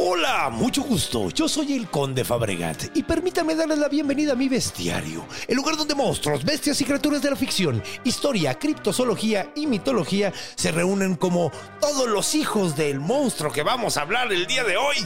Hola, mucho gusto. Yo soy el Conde Fabregat y permítame darles la bienvenida a mi bestiario, el lugar donde monstruos, bestias y criaturas de la ficción, historia, criptozoología y mitología se reúnen como todos los hijos del monstruo que vamos a hablar el día de hoy.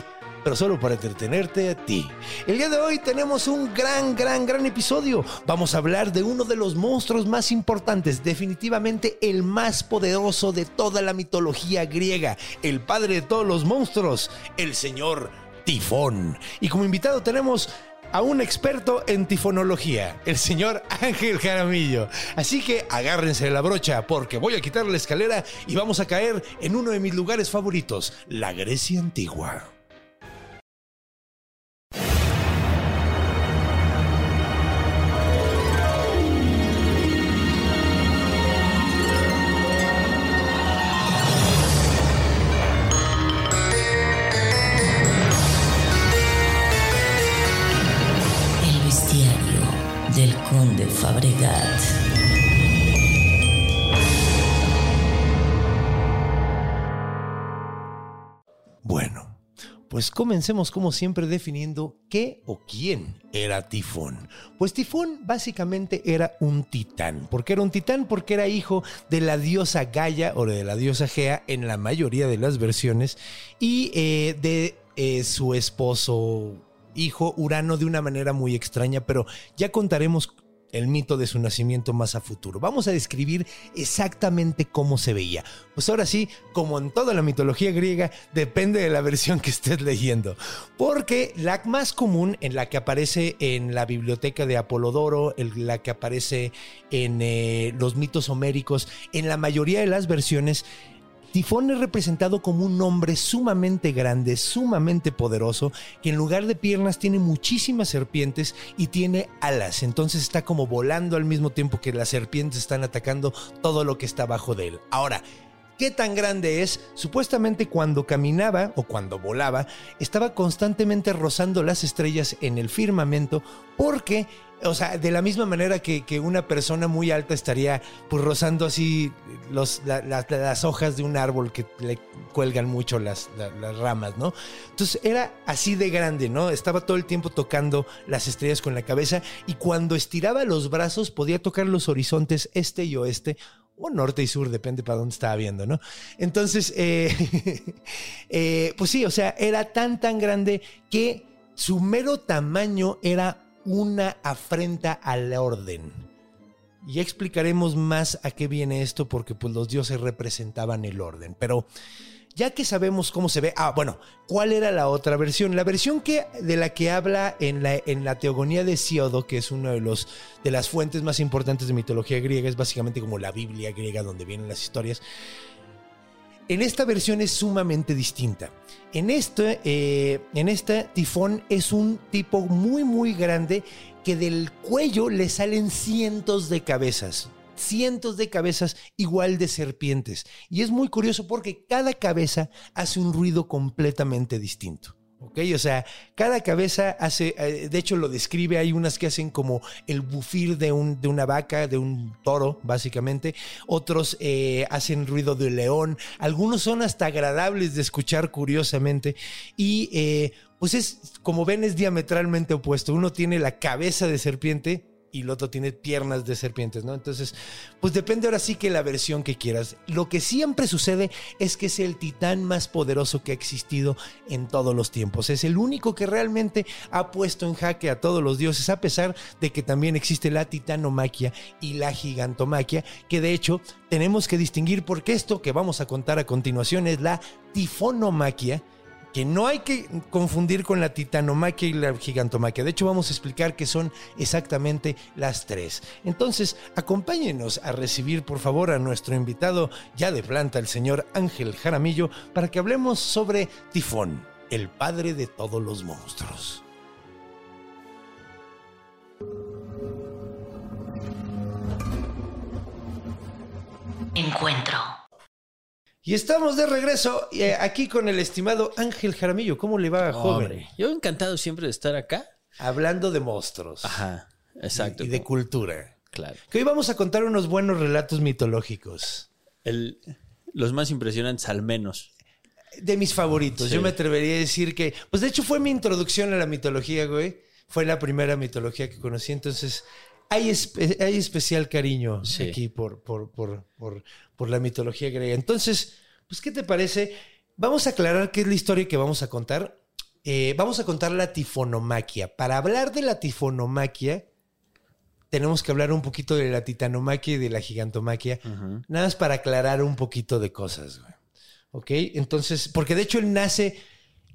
Pero solo para entretenerte a ti. El día de hoy tenemos un gran, gran, gran episodio. Vamos a hablar de uno de los monstruos más importantes, definitivamente el más poderoso de toda la mitología griega, el padre de todos los monstruos, el señor Tifón. Y como invitado tenemos a un experto en tifonología, el señor Ángel Jaramillo. Así que agárrense de la brocha porque voy a quitar la escalera y vamos a caer en uno de mis lugares favoritos, la Grecia antigua. Conde Fabregat. Bueno, pues comencemos como siempre definiendo qué o quién era Tifón. Pues Tifón básicamente era un titán. ¿Por qué era un titán? Porque era hijo de la diosa Gaia o de la diosa Gea en la mayoría de las versiones y eh, de eh, su esposo hijo Urano de una manera muy extraña, pero ya contaremos el mito de su nacimiento más a futuro. Vamos a describir exactamente cómo se veía. Pues ahora sí, como en toda la mitología griega, depende de la versión que estés leyendo. Porque la más común, en la que aparece en la biblioteca de Apolodoro, en la que aparece en eh, los mitos homéricos, en la mayoría de las versiones, Tifón es representado como un hombre sumamente grande, sumamente poderoso, que en lugar de piernas tiene muchísimas serpientes y tiene alas. Entonces está como volando al mismo tiempo que las serpientes están atacando todo lo que está abajo de él. Ahora, ¿Qué tan grande es? Supuestamente cuando caminaba o cuando volaba, estaba constantemente rozando las estrellas en el firmamento porque, o sea, de la misma manera que, que una persona muy alta estaría pues rozando así los, la- la- las hojas de un árbol que le cuelgan mucho las, la- las ramas, ¿no? Entonces era así de grande, ¿no? Estaba todo el tiempo tocando las estrellas con la cabeza y cuando estiraba los brazos podía tocar los horizontes este y oeste o norte y sur, depende para dónde estaba viendo, ¿no? Entonces, eh, eh, pues sí, o sea, era tan, tan grande que su mero tamaño era una afrenta al orden. Ya explicaremos más a qué viene esto porque pues los dioses representaban el orden, pero ya que sabemos cómo se ve, ah, bueno, ¿cuál era la otra versión? La versión que, de la que habla en la, en la Teogonía de Siodo, que es una de, de las fuentes más importantes de mitología griega, es básicamente como la Biblia griega donde vienen las historias. En esta versión es sumamente distinta. En este, eh, en este tifón es un tipo muy, muy grande que del cuello le salen cientos de cabezas. Cientos de cabezas igual de serpientes. Y es muy curioso porque cada cabeza hace un ruido completamente distinto. ¿Ok? O sea, cada cabeza hace, eh, de hecho lo describe, hay unas que hacen como el bufir de, un, de una vaca, de un toro, básicamente. Otros eh, hacen ruido de león. Algunos son hasta agradables de escuchar, curiosamente. Y eh, pues es, como ven, es diametralmente opuesto. Uno tiene la cabeza de serpiente y el otro tiene piernas de serpientes, ¿no? Entonces, pues depende ahora sí que la versión que quieras. Lo que siempre sucede es que es el titán más poderoso que ha existido en todos los tiempos. Es el único que realmente ha puesto en jaque a todos los dioses, a pesar de que también existe la titanomaquia y la gigantomaquia, que de hecho tenemos que distinguir porque esto que vamos a contar a continuación es la tifonomaquia que no hay que confundir con la titanomaquia y la gigantomaquia. De hecho, vamos a explicar que son exactamente las tres. Entonces, acompáñenos a recibir, por favor, a nuestro invitado ya de planta, el señor Ángel Jaramillo, para que hablemos sobre Tifón, el padre de todos los monstruos. Encuentro. Y estamos de regreso eh, aquí con el estimado Ángel Jaramillo. ¿Cómo le va, joven? Hombre, yo encantado siempre de estar acá. Hablando de monstruos. Ajá, exacto. Y de cultura. Claro. Que hoy vamos a contar unos buenos relatos mitológicos. El- los más impresionantes al menos. De mis favoritos. Sí. Yo me atrevería a decir que. Pues de hecho fue mi introducción a la mitología, güey. Fue la primera mitología que conocí. Entonces, hay, espe- hay especial cariño Sí. aquí por, por, por, por, por la mitología griega. Entonces, pues, ¿qué te parece? Vamos a aclarar qué es la historia que vamos a contar. Eh, vamos a contar la tifonomaquia. Para hablar de la tifonomaquia, tenemos que hablar un poquito de la titanomaquia y de la gigantomaquia. Nada más para aclarar un poquito de cosas, güey. ¿Ok? Entonces, porque de hecho él nace,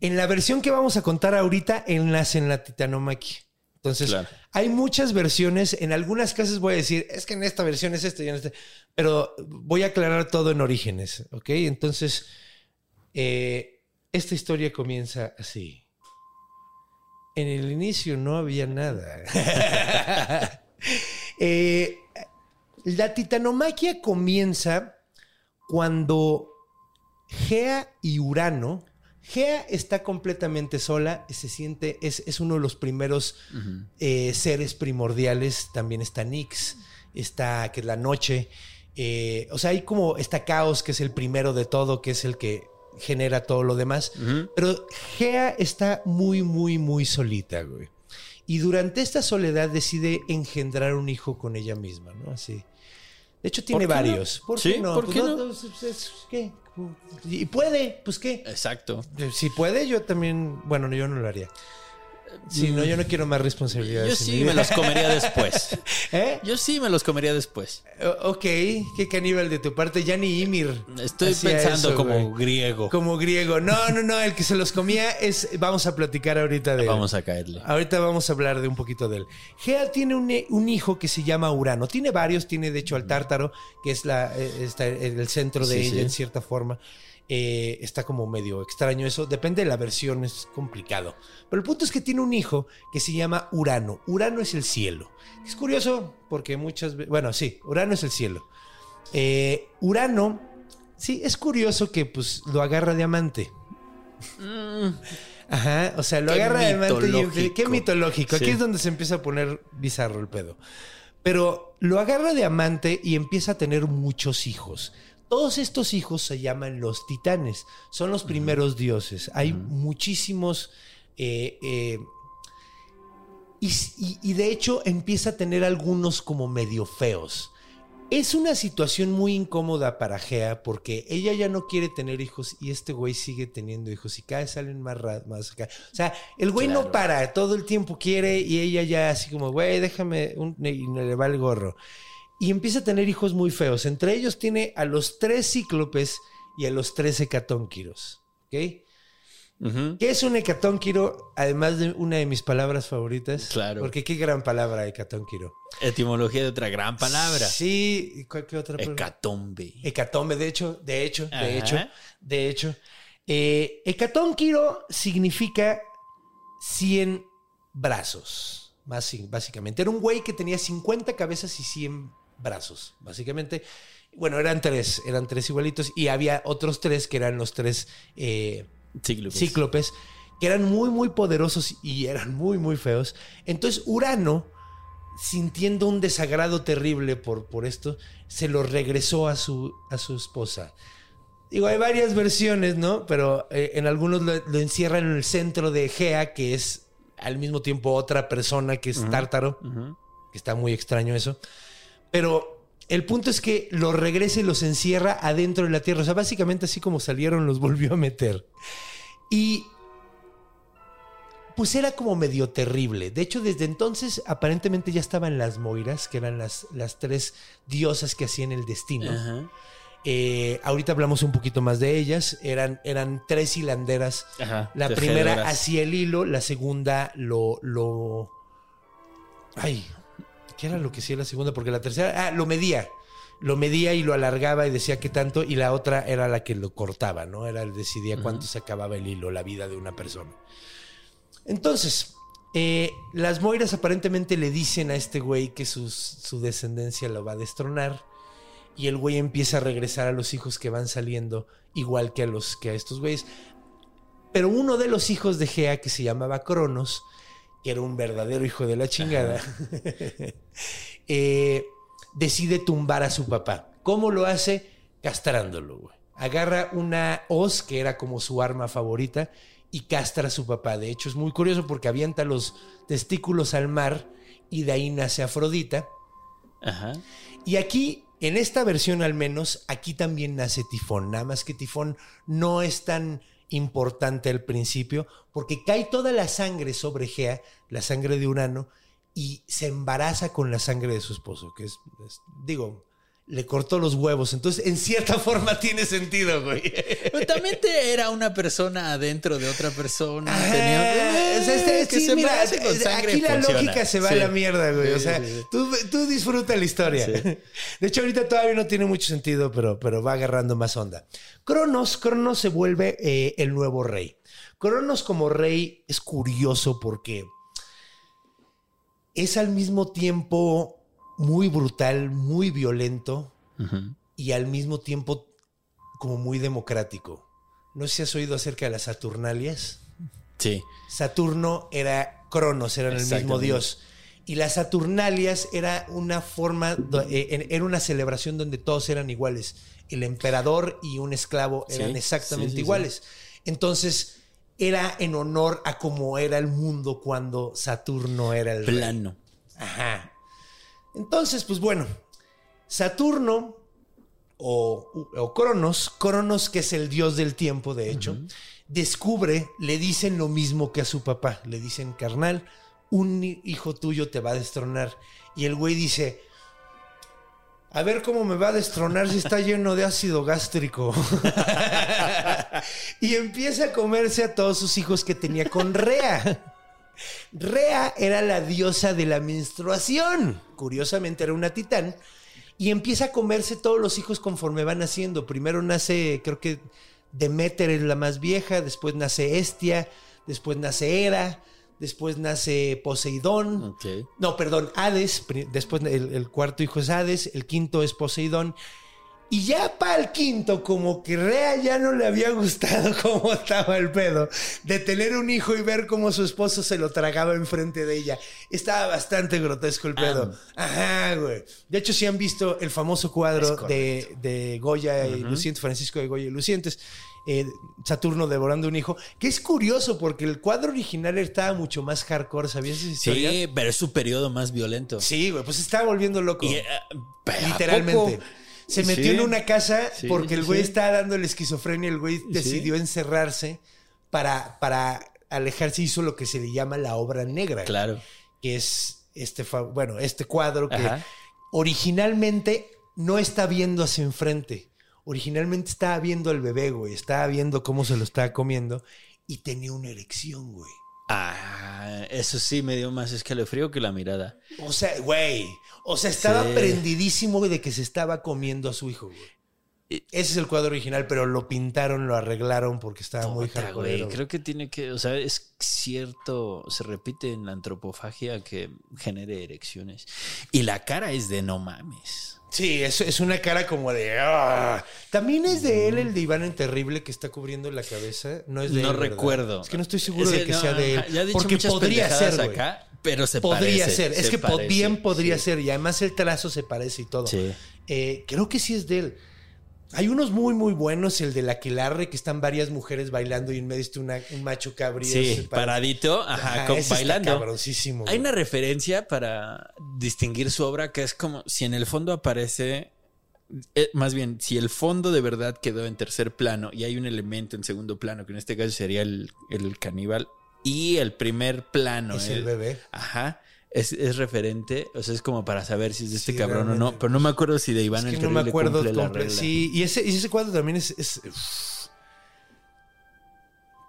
en la versión que vamos a contar ahorita, él nace en la titanomaquia. Entonces, Claro. hay muchas versiones. En algunas casas voy a decir, es que en esta versión es esta y en esta. Pero voy a aclarar todo en orígenes. ¿Ok? Entonces, eh, esta historia comienza así. En el inicio no había nada. Eh, la titanomaquia comienza cuando Gea y Urano. Gea está completamente sola, se siente, es, es uno de los primeros eh, seres primordiales. También está Nix, está, que es la noche. Eh, o sea, hay como está Caos, que es el primero de todo, que es el que genera todo lo demás. Pero Gea está muy, muy, muy solita, güey. Y durante esta soledad decide engendrar un hijo con ella misma, ¿no? Así. De hecho, tiene qué no? varios. ¿Por Sí, qué no? ¿por Pues qué no, no? pues, es- es- ¿Qué? Y puede, pues qué. Exacto. Si puede, yo también. Bueno, yo no lo haría. Si no, yo no quiero más responsabilidades. Yo sí me los comería después. ¿Eh? Yo sí me los comería después. O- Ok, qué caníbal de tu parte. Ya ni Ymir. Estoy pensando eso, como güey. griego. Como griego. No, no, no. El que se los comía es. Vamos a platicar ahorita de él. Vamos a caerle. Ahorita vamos a hablar de un poquito de él. Gea tiene un, un hijo que se llama Urano. Tiene varios, tiene de hecho al Tártaro, que es la, eh, está el centro de Sí, ella sí. en cierta forma. Eh, está como medio extraño eso. Depende de la versión, es complicado. Pero el punto es que tiene un hijo que se llama Urano. Urano es el cielo. Es curioso porque muchas veces... Bueno, sí, Urano es el cielo. Eh, Urano, sí, es curioso que pues lo agarra de amante. Ajá, o sea, lo Qué agarra de amante y qué mitológico. Aquí es donde se empieza a poner bizarro el pedo. Pero lo agarra de amante y empieza a tener muchos hijos. Todos estos hijos se llaman los titanes. Son los primeros dioses. Hay muchísimos. eh, eh, y, y- y de hecho empieza a tener algunos como medio feos. Es una situación muy incómoda para Gea porque ella ya no quiere tener hijos y este güey sigue teniendo hijos y cada vez salen más, más acá. O sea, el güey no para, todo el tiempo quiere y ella ya así como, güey, déjame, un, y le va el gorro. Y empieza a tener hijos muy feos. Entre ellos tiene a los tres cíclopes y a los tres hecatónquiros. ¿Ok? ¿Qué es un hecatónquiro? Además de una de mis palabras favoritas. Claro. Porque qué gran palabra, hecatónquiro. Etimología de otra gran palabra. Sí, ¿cuál qué otra palabra? Hecatombe. Hecatombe, de hecho, de hecho, de hecho, de hecho. Eh, hecatónquiro significa 100 brazos, más, básicamente. Era un güey que tenía 50 cabezas y 100 brazos, básicamente. Bueno, eran tres, eran tres igualitos y había otros tres que eran los tres eh, Cíclopes. cíclopes, que eran muy, muy poderosos y eran muy, muy feos. Entonces Urano, sintiendo un desagrado terrible por, por esto, se lo regresó a su, a su esposa. Digo, hay varias versiones, ¿no? Pero eh, en algunos lo, lo encierran en el centro de Gea, que es al mismo tiempo otra persona que es Tártaro, que está muy extraño eso. Pero el punto es que los regresa y los encierra adentro de la tierra. O sea, básicamente así como salieron, los volvió a meter. Y pues era como medio terrible. De hecho, desde entonces aparentemente ya estaban las Moiras, que eran las, las tres diosas que hacían el destino. Ajá. Eh, ahorita hablamos un poquito más de ellas. Eran, eran tres hilanderas. Ajá, La primera hacía el hilo, la segunda lo, lo. Ay, ¿qué era lo que hacía la segunda? Porque la tercera. Ah, lo medía. Lo medía y lo alargaba y decía qué tanto. Y la otra era la que lo cortaba, ¿no? Era el decidía cuánto se acababa el hilo, la vida de una persona. Entonces, eh, las Moiras aparentemente le dicen a este güey que sus- su descendencia lo va a destronar. Y el güey empieza a regresar a los hijos que van saliendo, igual que a los que a estos güeyes. Pero uno de los hijos de Gea, que se llamaba Cronos, que era un verdadero hijo de la chingada, eh, decide tumbar a su papá. ¿Cómo lo hace? Castrándolo, güey. Agarra una hoz, que era como su arma favorita, y castra a su papá. De hecho, es muy curioso porque avienta los testículos al mar y de ahí nace Afrodita. Ajá. Y aquí, en esta versión al menos, aquí también nace Tifón. Nada más que Tifón no es tan importante al principio porque cae toda la sangre sobre Gea, la sangre de Urano, y se embaraza con la sangre de su esposo, que es, es- digo, le cortó los huevos. Entonces, en cierta forma tiene sentido, güey. Pero también te era una persona adentro de otra persona. Ajá, tenía- o sea, este- que sí, se mira, embarace con sangre aquí la funciona. lógica se va Sí. a la mierda, güey. O sea. Tú, tú disfruta la historia. Sí. De hecho, ahorita todavía no tiene mucho sentido, pero, pero va agarrando más onda. Cronos, Cronos se vuelve eh, el nuevo rey. Cronos como rey es curioso porque es al mismo tiempo muy brutal, muy violento y al mismo tiempo como muy democrático. No sé si has oído acerca de las Saturnalias. Sí. Saturno era Cronos, eran el mismo dios. Y las Saturnalias era una forma, eh, era una celebración donde todos eran iguales. El emperador y un esclavo eran Sí, exactamente sí, sí, iguales. Entonces, era en honor a cómo era el mundo cuando Saturno era el rey. Plano. Ajá. Entonces, pues bueno, Saturno o, o Cronos, Cronos que es el dios del tiempo, de hecho, descubre, le dicen lo mismo que a su papá, le dicen, carnal, un hi- hijo tuyo te va a destronar. Y el güey dice, a ver cómo me va a destronar si está lleno de ácido gástrico. y empieza a comerse a todos sus hijos que tenía con Rea. Rea era la diosa de la menstruación. Curiosamente era una titán. Y empieza a comerse todos los hijos conforme van naciendo. Primero nace, creo que Demeter es la más vieja, después nace Estia, después nace Hera, después nace Poseidón. No, perdón, Hades. Después el, el cuarto hijo es Hades, el quinto es Poseidón. Y ya para el quinto, como que Rea ya no le había gustado cómo estaba el pedo de tener un hijo y ver cómo su esposo se lo tragaba enfrente de ella. Estaba bastante grotesco el pedo. Ajá, güey. De hecho, si han visto el famoso cuadro de, de Goya y Lucientes, Francisco de Goya y Lucientes, eh, Saturno devorando un hijo, que es curioso porque el cuadro original estaba mucho más hardcore, ¿sabías esa historia? Sí, pero es su periodo más violento. Sí, güey, pues se estaba volviendo loco. Y, eh, ¿a Literalmente. poco? Se metió Sí. en una casa Sí, porque el güey sí. estaba dando la esquizofrenia. El güey decidió encerrarse para, para alejarse. Hizo lo que se le llama la obra negra. Claro. Que es este, bueno, este cuadro que Ajá. originalmente no está viendo hacia enfrente. Originalmente estaba viendo al bebé, güey. Estaba viendo cómo se lo estaba comiendo y tenía una erección, güey. Ah, eso sí me dio más escalofrío que la mirada. O sea, güey. O sea, estaba Sí. prendidísimo de que se estaba comiendo a su hijo, güey. Ese es el cuadro original, pero lo pintaron, lo arreglaron porque estaba muy hardcore. Creo que tiene que, o sea, es cierto, se repite en la antropofagia que genere erecciones. Y la cara es de no mames. Sí, es, es una cara como de. "Ah". También es de él el de Iván Terrible que está cubriendo la cabeza. No es de no él, ¿verdad? recuerdo. Es que no estoy seguro de que no, sea de él. Ya he dicho porque podría ser, acá, pero se Podría parece, ser. Es que parece, bien podría sí. ser. Y además el trazo se parece y todo. Sí. Eh, creo que sí es de él. Hay unos muy, muy buenos. El del Aquelarre, que están varias mujeres bailando y en medio está una- un macho cabrío. Sí, paradito, ajá, con- bailando. cabroncísimo, Hay güey. una referencia para distinguir su obra que es como si en el fondo aparece, eh, más bien, si el fondo de verdad quedó en tercer plano y hay un elemento en segundo plano, que en este caso sería el, el caníbal, y el primer plano Es el eh, bebé. Ajá. Es, es referente, o sea, es como para saber si es de este Sí, cabrón o no. Pero no me acuerdo si de Iván Es el que no me Terrible acuerdo cumple la regla. Sí, y ese, y ese cuadro también es, es-.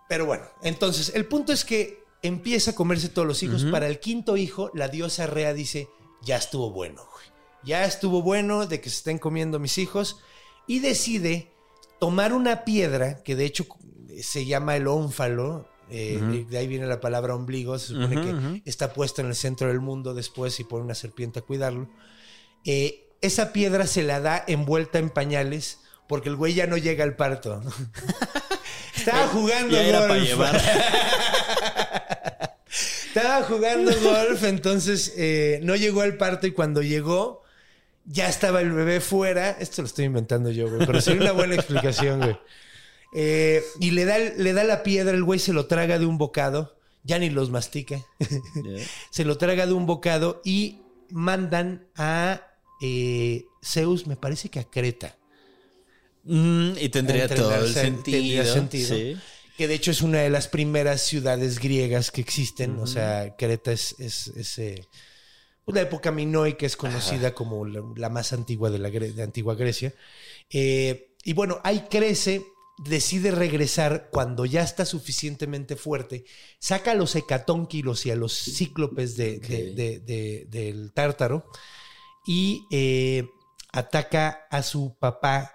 Pero bueno, entonces, el punto es que empieza a comerse todos los hijos. Para el quinto hijo, la diosa Rea dice, ya estuvo bueno, güey. Ya estuvo bueno de que se estén comiendo mis hijos. Y decide tomar una piedra, que de hecho se llama el ónfalo. Eh, De ahí viene la palabra ombligo. Se supone que está puesto en el centro del mundo después y pone una serpiente a cuidarlo. Eh, esa piedra se la da envuelta en pañales porque el güey ya no llega al parto. Estaba jugando Ya era para golf. llevar. Estaba jugando golf, entonces eh, no llegó al parto y cuando llegó ya estaba el bebé fuera. Esto lo estoy inventando yo, güey, pero sería una buena explicación, güey. Eh, y le da, le da la piedra, el güey se lo traga de un bocado, ya ni los mastica. se lo traga de un bocado y mandan a eh, Zeus, me parece que a Creta. Mm, y tendría todo el sentido. tendría sentido. Sí. Que de hecho es una de las primeras ciudades griegas que existen. O sea, Creta es, es, es, eh, la época minoica es conocida como la, la más antigua de la de antigua Grecia. Eh, y bueno, ahí crece, decide regresar cuando ya está suficientemente fuerte, saca a los hecatónquilos y a los cíclopes de, del tártaro y eh, ataca a su papá.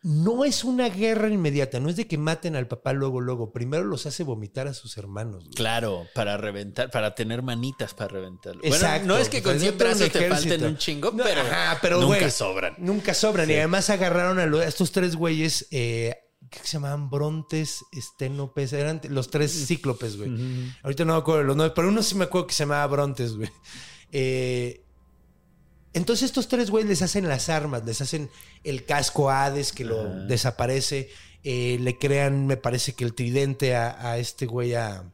No es una guerra inmediata, no es de que maten al papá luego, luego. Primero los hace vomitar a sus hermanos. güey. Claro, para reventar, para tener manitas para reventarlo. Exacto. Bueno, no es que sea, con 100 dentro de un brazos te falten un chingo, No, pero, ajá, pero, nunca güey, sobran. Nunca sobran. Y además agarraron a, a estos tres güeyes, eh, ¿qué se llamaban? Brontes, Estenopes, eran los tres cíclopes, güey. Ahorita no me acuerdo de los nombres, pero uno sí me acuerdo que se llamaba Brontes, güey. Eh, entonces estos tres güeyes les hacen las armas, les hacen el casco a Hades que lo desaparece, eh, le crean, me parece que el tridente a, a este güey, a,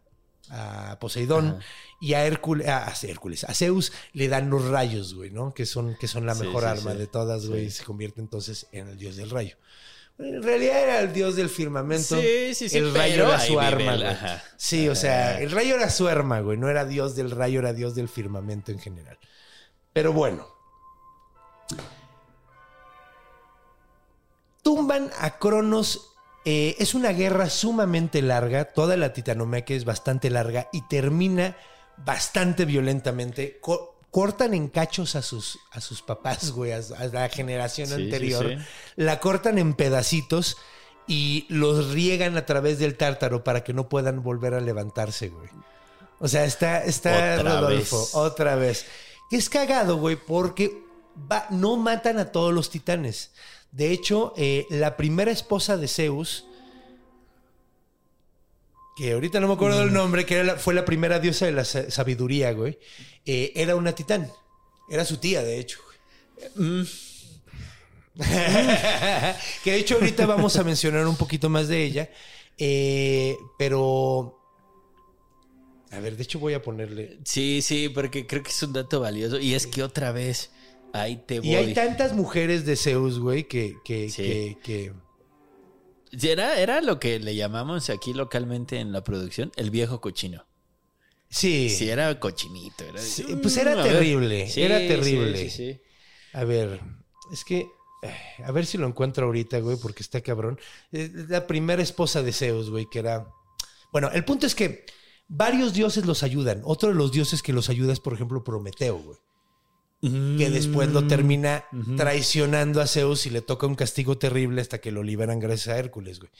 a Poseidón, y a Hércules, a, a Hércules, a Zeus le dan los rayos, güey, ¿no? Que son, que son la Sí, mejor sí, arma sí. de todas, güey, y se convierte entonces en el dios del rayo. En realidad era el dios del firmamento. Sí, sí, sí, El rayo era su arma, güey. ajá. Sí, o sea, el rayo era su arma, güey. No era dios del rayo, era dios del firmamento en general. Pero bueno. Tumban a Cronos. eh, es una guerra sumamente larga. Toda la titanomaquia es bastante larga y termina bastante violentamente. Co- cortan en cachos a sus, a sus papás, güey, a, a la generación Sí, sí, anterior. sí. La cortan en pedacitos y los riegan a través del tártaro para que no puedan volver a levantarse, güey. O sea, está, está Otra Rodolfo, vez. otra vez. Que es cagado, güey, porque va- no matan a todos los titanes. De hecho, eh, la primera esposa de Zeus, que ahorita no me acuerdo del nombre, que era la- fue la primera diosa de la sa- sabiduría, güey, eh, era una titán. Era su tía, de hecho. güey. que de hecho ahorita vamos a mencionar un poquito más de ella. eh, pero... A ver, de hecho voy a ponerle... Sí, sí, porque creo que es un dato valioso. Y es que otra vez, ahí te voy. Y hay tantas mujeres de Zeus, güey, que... que, Sí. que, Era, era lo que le llamamos aquí localmente en la producción el viejo cochino. Sí. Sí, era cochinito. Era, Sí, pues era Mm, a ver. terrible, era terrible. Sí. A ver, es que... eh, A ver si lo encuentro ahorita, güey, porque está cabrón. Es La primera esposa de Zeus, güey, que era... Bueno, el punto es que varios dioses los ayudan. Otro de los dioses que los ayuda es, por ejemplo, Prometeo, güey. Que después Mm. lo termina traicionando a Zeus y le toca un castigo terrible hasta que lo liberan gracias a Hércules, güey.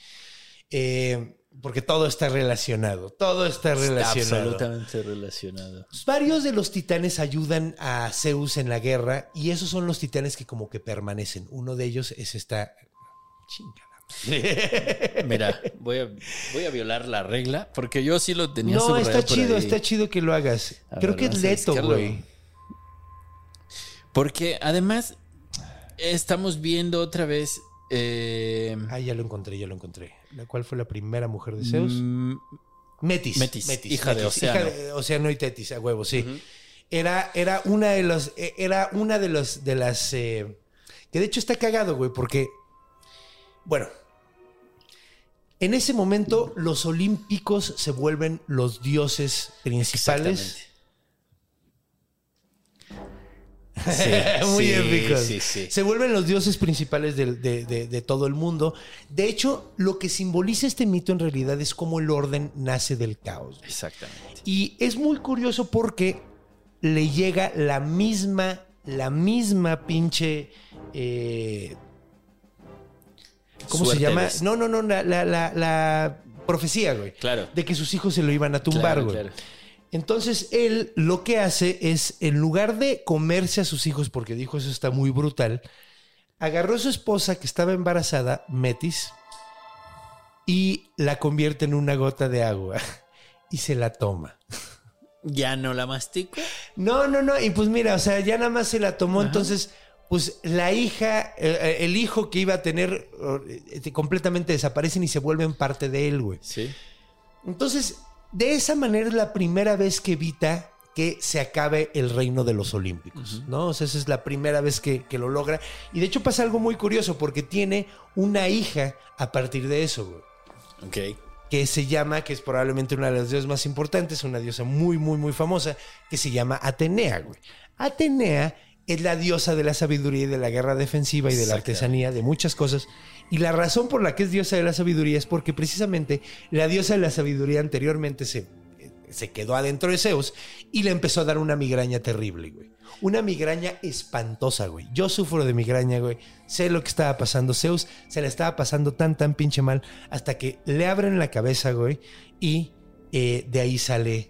Eh, porque todo está relacionado. Todo está Está relacionado. absolutamente relacionado. Varios de los titanes ayudan a Zeus en la guerra y esos son los titanes que como que permanecen. Uno de ellos es esta... Chingada. Mira, voy a, voy a violar la regla porque yo sí lo tenía No, está chido, ahí. está chido que lo hagas. A Creo ver, que es Leto, güey. Porque además estamos viendo otra vez. eh, Ah, ya lo encontré, ya lo encontré. ¿La cuál fue la primera mujer de Zeus? mm, Metis. Metis, hija de Océano. Hija de Océano y Tetis, a huevo, sí. Era, era una de los, eh, era una de los, de las, eh, que de hecho está cagado, güey, porque, bueno, en ese momento los olímpicos se vuelven los dioses principales. exactamente. Muy sí, épicos. sí. Se vuelven los dioses principales de, de- de todo el mundo. De hecho, lo que simboliza este mito en realidad es cómo el orden nace del caos. Exactamente. Y es muy curioso porque le llega la misma, la misma pinche. eh, ¿Cómo se llama? No, no, no, la, la- la- la profecía, güey. Claro. De que sus hijos se lo iban a tumbar, Claro, güey. claro. Entonces él lo que hace es, en lugar de comerse a sus hijos, porque dijo eso está muy brutal, agarró a su esposa que estaba embarazada, Metis, y la convierte en una gota de agua y se la toma. Ya no la mastico. No, no, no. Y pues mira, o sea, ya nada más se la tomó. Entonces, pues la hija, eh, el hijo que iba a tener, eh, completamente desaparecen y se vuelven parte de él, güey. Sí. Entonces, de esa manera es la primera vez que evita que se acabe el reino de los olímpicos, ¿no? O sea, esa es la primera vez que, que lo logra. Y de hecho pasa algo muy curioso porque tiene una hija a partir de eso, güey Ok. que se llama, que es probablemente una de las diosas más importantes, una diosa muy, muy, muy famosa, que se llama Atenea, güey. Atenea es la diosa de la sabiduría y de la guerra defensiva y de la artesanía, de muchas cosas. Y la razón por la que es diosa de la sabiduría es porque precisamente la diosa de la sabiduría anteriormente se, se quedó adentro de Zeus y le empezó a dar una migraña terrible, güey. Una migraña espantosa, güey. Yo sufro de migraña, güey. Sé lo que estaba pasando. Zeus se le estaba pasando tan, tan pinche mal hasta que le abren la cabeza, güey. Y eh, de ahí sale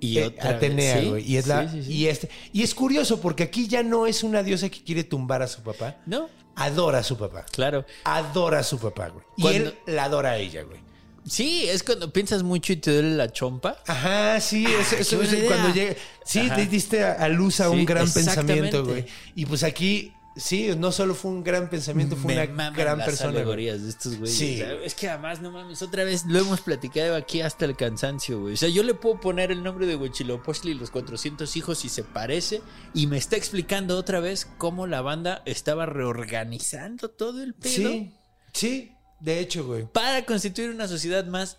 Y eh, Atenea, güey. Y es, la, Sí, sí, sí. Y, este, y es curioso porque aquí ya no es una diosa que quiere tumbar a su papá. No, Adora a su papá. claro. Adora a su papá, güey. Y Cuando- él la adora a ella, güey. Sí, es cuando piensas mucho y te duele la chompa. Ajá, sí, eso, eso es cuando llega. Sí, Ajá. te diste a, a luz a un gran pensamiento, güey. Y pues aquí, sí, no solo fue un gran pensamiento, fue Me una gran las persona. alegorías de estos güeyes. Sí. O sea, es que además, no mames, otra vez lo hemos platicado aquí hasta el cansancio, güey. O sea, yo le puedo poner el nombre de Huichilopochtli y los 400 hijos y se parece y me está explicando otra vez cómo la banda estaba reorganizando todo el pedo Sí, sí, de hecho, güey. para constituir una sociedad más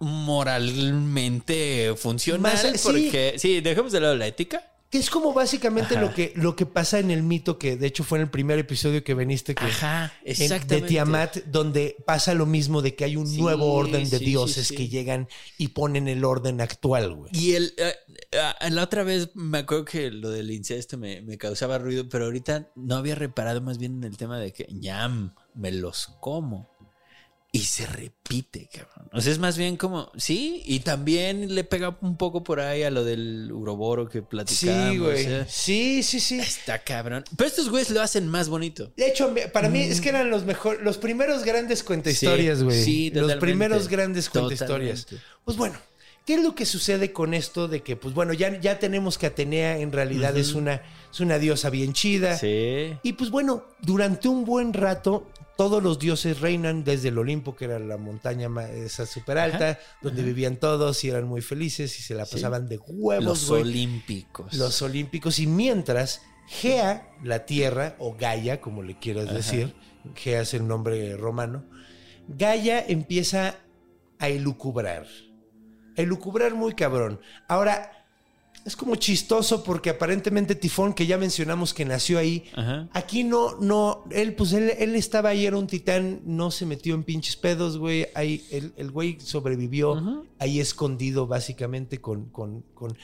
moralmente funcional. Más- sí. porque, sí, dejemos de lado la ética. Que es como básicamente Ajá. lo que, lo que pasa en el mito, que de hecho fue en el primer episodio que veniste, que, Ajá, en- exactamente. de Tiamat, donde pasa lo mismo de que hay un Sí, nuevo orden de sí, dioses sí, que llegan y ponen el orden actual, güey. Y el, eh, eh, la otra vez me acuerdo que lo del incesto me, me causaba ruido, pero ahorita no había reparado más bien en el tema de que ñam, me los como. Y se repite, cabrón. O sea, es más bien como, sí, y también le pega un poco por ahí a lo del uroboro que platicamos. Sí, güey. o sea, Sí, sí, sí. está cabrón. Pero estos güeyes lo hacen más bonito. De hecho, para mí es que eran los mejores, los primeros grandes cuentahistorias, güey. Mm. sí, los totalmente. primeros grandes cuentahistorias. Totalmente. Pues bueno, ¿qué es lo que sucede con esto de que, pues bueno, ya, ya tenemos que Atenea en realidad es, una, es una diosa bien chida? Sí. Y pues bueno, durante un buen rato, todos los dioses reinan desde el Olimpo, que era la montaña esa súper alta, donde vivían todos y eran muy felices y se la pasaban de huevos, Los olímpicos. Los olímpicos. Y mientras Gea, la tierra, o Gaia, como le quieras decir, Gea es el nombre romano, Gaia empieza a elucubrar. A elucubrar muy cabrón. Ahora, es como chistoso porque aparentemente Tifón, que ya mencionamos que nació ahí, Ajá. aquí no, no, él, pues él, él estaba ahí, era un titán, no se metió en pinches pedos, güey. Ahí, el, el güey sobrevivió ahí escondido, básicamente, con, con, con,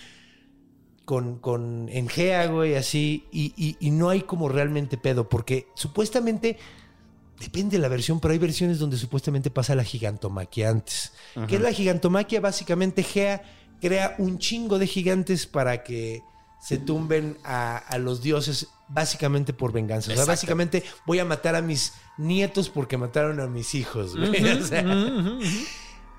con, con Engea, güey, así. Y, y- y no hay como realmente pedo, porque supuestamente. Depende de la versión, pero hay versiones donde supuestamente pasa la gigantomaquia antes. ¿Qué es la gigantomaquia? Básicamente, Gea crea un chingo de gigantes para que se tumben a, a los dioses, básicamente por venganza. O sea, básicamente voy a matar a mis nietos porque mataron a mis hijos. güey. O sea,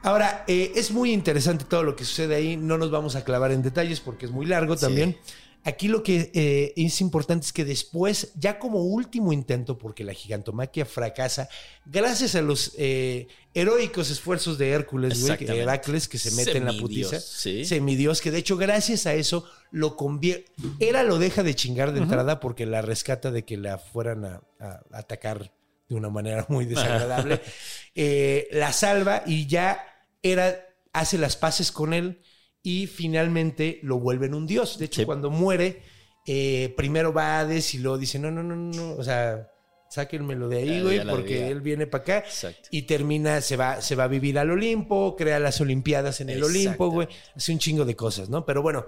Ahora, eh, es muy interesante todo lo que sucede ahí. No nos vamos a clavar en detalles porque es muy largo también. Aquí lo que eh, es importante es que después, ya como último intento, porque la gigantomaquia fracasa, gracias a los eh, heroicos esfuerzos de Hércules, güey. Heracles, que se mete en la putiza, sí. semidios, que de hecho gracias a eso lo convierte, era lo deja de chingar de entrada porque la rescata de que la fueran a, a atacar de una manera muy desagradable, Eh, la salva y ya era, hace las paces con él y finalmente lo vuelven un dios. De hecho, Sí. cuando muere, eh, primero va Hades y luego dice, no, no, no, no, o sea, sáquenmelo de ahí, güey, porque él viene para acá. Exacto. Y termina, se va, se va a vivir al Olimpo, crea las Olimpiadas en el Olimpo, güey. Hace un chingo de cosas, ¿no? Pero bueno,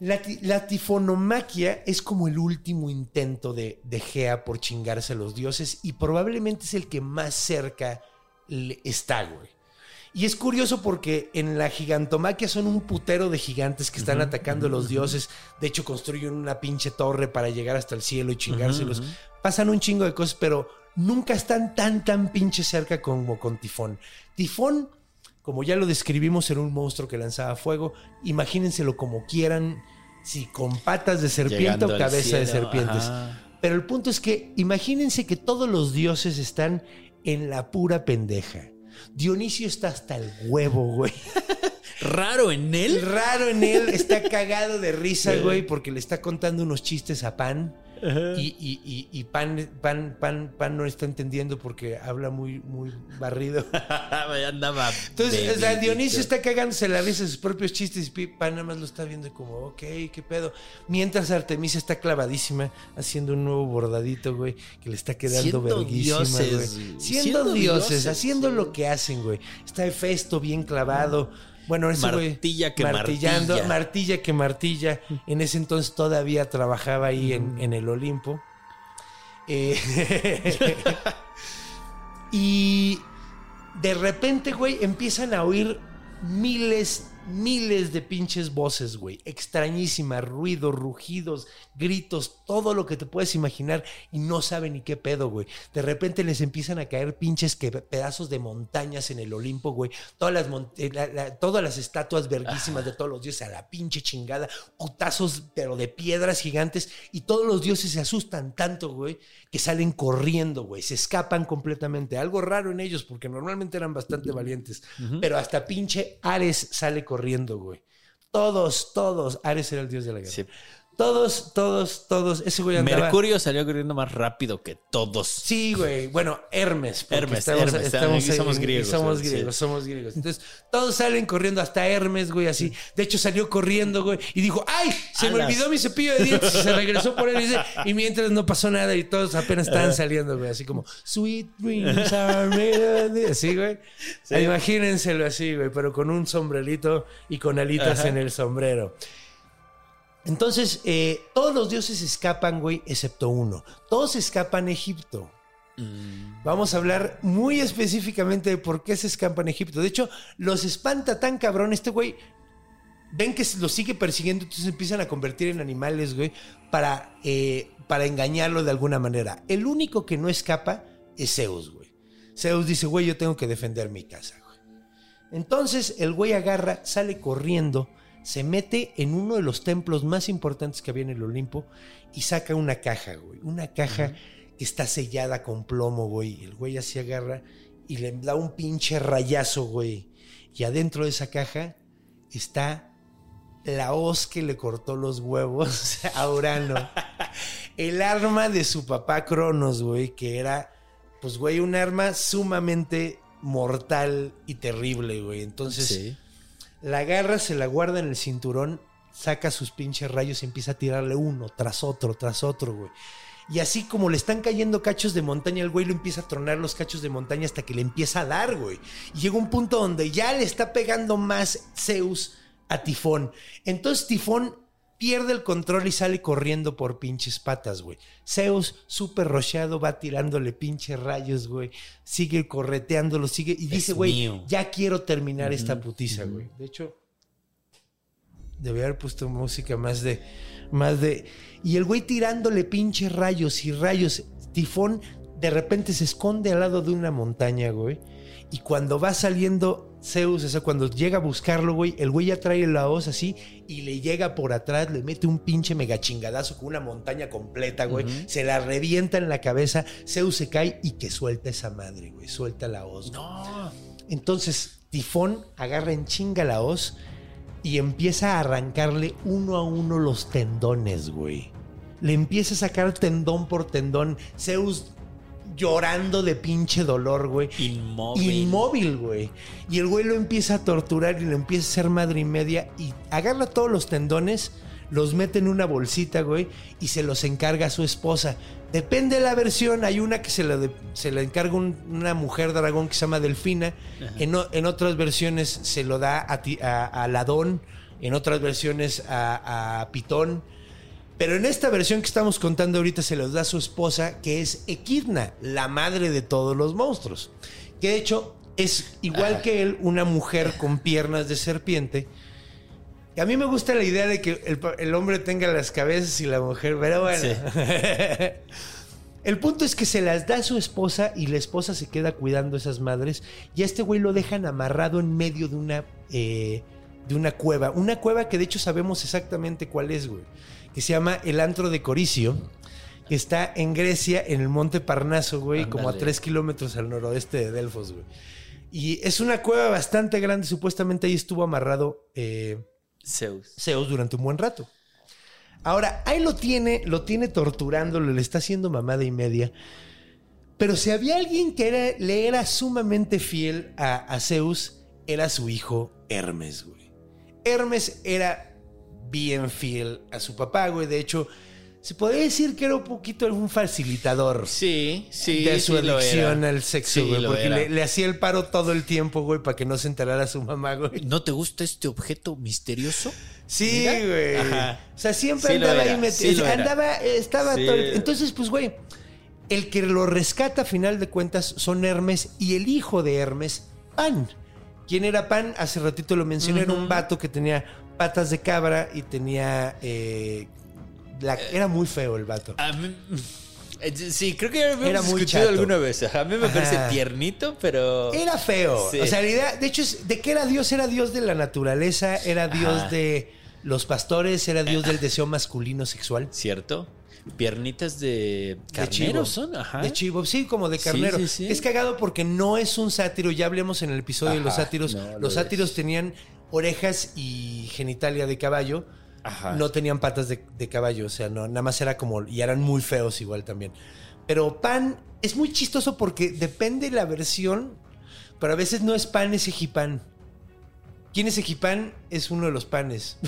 la, la tifonomaquia es como el último intento de, de Gea por chingarse a los dioses y probablemente es el que más cerca está, güey. Y es curioso porque en la gigantomaquia son un putero de gigantes que están atacando a los dioses. De hecho, construyen una pinche torre para llegar hasta el cielo y chingárselos. Pasan un chingo de cosas, pero nunca están tan, tan pinche cerca como con Tifón. Tifón, como ya lo describimos, era un monstruo que lanzaba fuego. Imagínenselo como quieran, si con patas de serpiente Llegando o cabeza de serpientes. ajá. Pero el punto es que imagínense que todos los dioses están en la pura pendeja. Dionisio está hasta el huevo, güey. Raro en él. raro en él está cagado de risa, güey, porque le está contando unos chistes a Pan. Y, y- y- y Pan, Pan, Pan, Pan no está entendiendo porque habla muy, muy barrido. Andaba. Entonces, o sea. Dionisio está cagándose la risa de sus propios chistes y Pan nada más lo está viendo como, ok, qué pedo. Mientras Artemisa está clavadísima haciendo un nuevo bordadito, güey, que le está quedando Siendo verguísima, dioses, güey. Siendo, Siendo dioses, dioses, haciendo sí. lo que hacen, güey. Está Hefesto bien clavado. Bueno, ese güey. Martilla que martillando, martilla. martilla que martilla. En ese entonces todavía trabajaba ahí en, en el Olimpo. Eh, y de repente, güey, empiezan a oír miles, miles de pinches voces, güey. Extrañísimas, ruidos, rugidos, gritos, todo lo que te puedes imaginar y no saben ni qué pedo, güey. De repente les empiezan a caer pinches que pedazos de montañas en el Olimpo, güey. Todas las, eh, la- la- todas las estatuas verguísimas de todos los dioses a la pinche chingada. Putazos, pero de piedras gigantes. Y todos los dioses se asustan tanto, güey, que salen corriendo, güey. Se escapan completamente. Algo raro en ellos, porque normalmente eran bastante valientes. Pero hasta pinche Ares sale corriendo, güey. Todos, todos. Ares era el dios de la guerra. Sí. Todos, todos, todos. Ese güey andaba... Mercurio salió corriendo más rápido que todos. Sí, güey. Bueno, Hermes. Hermes, Hermes, aquí somos ahí- griegos, Somos sí. griegos, somos griegos. Entonces, todos salen corriendo hasta Hermes, güey, así. De hecho, salió corriendo, güey, y dijo, ¡ay! Se me olvidó mi cepillo de dientes. Y se regresó por él y dice, y mientras no pasó nada y todos apenas estaban saliendo, güey, así como, Sweet dreams are made of this", Así, güey. Imagínenselo así, güey, pero con un sombrerito y con alitas en el sombrero. Entonces, eh, todos los dioses escapan, güey, excepto uno. Todos escapan a Egipto. Vamos a hablar muy específicamente de por qué se escapan a Egipto. De hecho, los espanta tan cabrón este güey. Ven que los sigue persiguiendo, entonces empiezan a convertir en animales, güey, para, eh, para engañarlo de alguna manera. El único que no escapa es Zeus, güey. Zeus dice, güey, yo tengo que defender mi casa, güey. Entonces el güey agarra, sale corriendo, se mete en uno de los templos más importantes que había en el Olimpo y saca una caja, güey. Una caja que está sellada con plomo, güey. El güey así agarra y le da un pinche rayazo, güey. Y adentro de esa caja está la hoz que le cortó los huevos a Urano. El arma de su papá Cronos, güey, que era, pues, güey, un arma sumamente mortal y terrible, güey. Entonces, Sí. La agarra, se la guarda en el cinturón, saca sus pinches rayos y empieza a tirarle uno tras otro, tras otro, güey. Y así como le están cayendo cachos de montaña, el güey lo empieza a tronar los cachos de montaña hasta que le empieza a dar, güey. Y llega un punto donde ya le está pegando más Zeus a Tifón. Entonces Tifón pierde el control y sale corriendo por pinches patas, güey. Zeus, súper rocheado, va tirándole pinches rayos, güey. Sigue correteándolo, sigue y dice, güey, ya quiero terminar esta putiza, güey. De hecho, debía haber puesto música más de. Más de. Y el güey tirándole pinches rayos y rayos. Tifón de repente se esconde al lado de una montaña, güey. Y cuando va saliendo Zeus, o sea, cuando llega a buscarlo, güey, el güey ya trae la hoz así y le llega por atrás, le mete un pinche mega chingadazo con una montaña completa, güey. Se la revienta en la cabeza. Zeus se cae y que suelta esa madre, güey. Suelta la hoz. No. Entonces, Tifón agarra en chinga la hoz y empieza a arrancarle uno a uno los tendones, güey. Le empieza a sacar tendón por tendón. Zeus llorando de pinche dolor, güey. Inmóvil. Inmóvil, güey. Y el güey lo empieza a torturar y lo empieza a hacer madre y media. Y agarra todos los tendones, los mete en una bolsita, güey, y se los encarga a su esposa. Depende de la versión, hay una que se la, de- se la encarga un- una mujer dragón que se llama Delfina, en, en otras versiones se lo da a, ti- a, a Ladón, en otras versiones a, a Pitón. Pero en esta versión que estamos contando ahorita se los da su esposa, que es Equidna, la madre de todos los monstruos. Que de hecho es igual que él, una mujer con piernas de serpiente. Y a mí me gusta la idea de que el hombre tenga las cabezas y la mujer, pero bueno. El punto es que se las da a su esposa y la esposa se queda cuidando a esas madres. Y a este güey lo dejan amarrado en medio de una, eh, de una cueva. Una cueva que de hecho sabemos exactamente cuál es, güey. Que se llama el Antro de Coricio. Que está en Grecia, en el Monte Parnaso, güey, como a tres kilómetros al noroeste de Delfos, güey. Y es una cueva bastante grande. Supuestamente ahí estuvo amarrado eh, Zeus. Zeus durante un buen rato. Ahora, ahí lo tiene, lo tiene torturándolo, le está haciendo mamada y media. Pero si había alguien que era- le era sumamente fiel a, a Zeus, era su hijo Hermes, güey. Hermes era bien fiel a su papá, güey. De hecho, se podría decir que era un poquito un facilitador Sí, sí. de su sí adicción al sexo, Sí, güey. porque le, le hacía el paro todo el tiempo, güey, para que no se enterara su mamá, güey. ¿No te gusta este objeto misterioso? Sí, Mira. güey. Ajá. O sea, siempre Sí andaba ahí metido. andaba, estaba todo el- Entonces, pues, güey, el que lo rescata a final de cuentas son Hermes y el hijo de Hermes, Pan. ¿Quién era Pan? Hace ratito lo mencioné, era un vato que tenía patas de cabra y tenía... eh, la- era muy feo el vato. A mí- eh, Sí, creo que ya lo discutido chato. alguna vez. A mí me parece tiernito, pero. Era feo. Sí. O sea, la idea, de hecho, es, ¿de qué era Dios? Era Dios de la naturaleza, era Dios Ajá. de los pastores, era Dios del deseo masculino sexual. ¿Cierto? Piernitas de De carnero chivo. son, ajá. De chivo, sí, como de carnero. sí, sí. Es cagado porque no es un sátiro. Ya hablemos en el episodio de los sátiros. no, lo los sátiros es. tenían orejas y genitalia de caballo. Ajá. No tenían patas de, de caballo. O sea, no, nada más era como. Y eran muy feos igual también. Pero pan es muy chistoso porque depende la versión. Pero a veces no es pan, es ejipán. ¿Quién es ejipán? Es uno de los panes.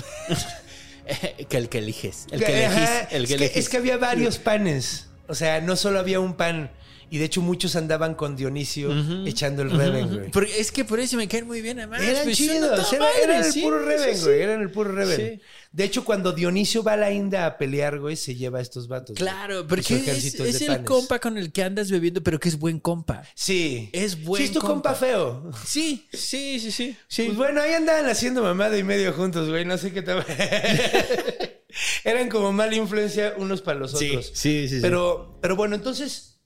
que el que eliges. El que elegís. El que es, que, elegís. es que había varios panes. O sea, no solo había un pan. Y de hecho muchos andaban con Dionisio echando el reven, güey. Porque es que por eso me caen muy bien, además. Eran pues, chidos, era- madre, eran el sí, puro reven, sí. güey. Eran el puro reven. Sí. De hecho, cuando Dionisio va a la India a pelear, güey, se lleva a estos vatos. Claro, porque es, el compa con el que andas bebiendo, pero que es buen compa. Sí. Es buen Sí, es tu compa, compa. feo. Sí, sí, sí, sí. sí. Pues bueno, ahí andaban haciendo mamada y medio juntos, güey. No sé qué tal. Eran como mala influencia unos para los Sí, otros. sí, sí, sí. Pero, pero bueno, entonces.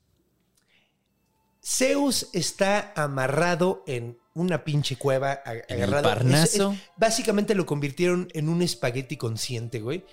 Zeus está amarrado en una pinche cueva, a- En el agarrado. Parnaso. Es- es- básicamente lo convirtieron en un espagueti consciente, güey.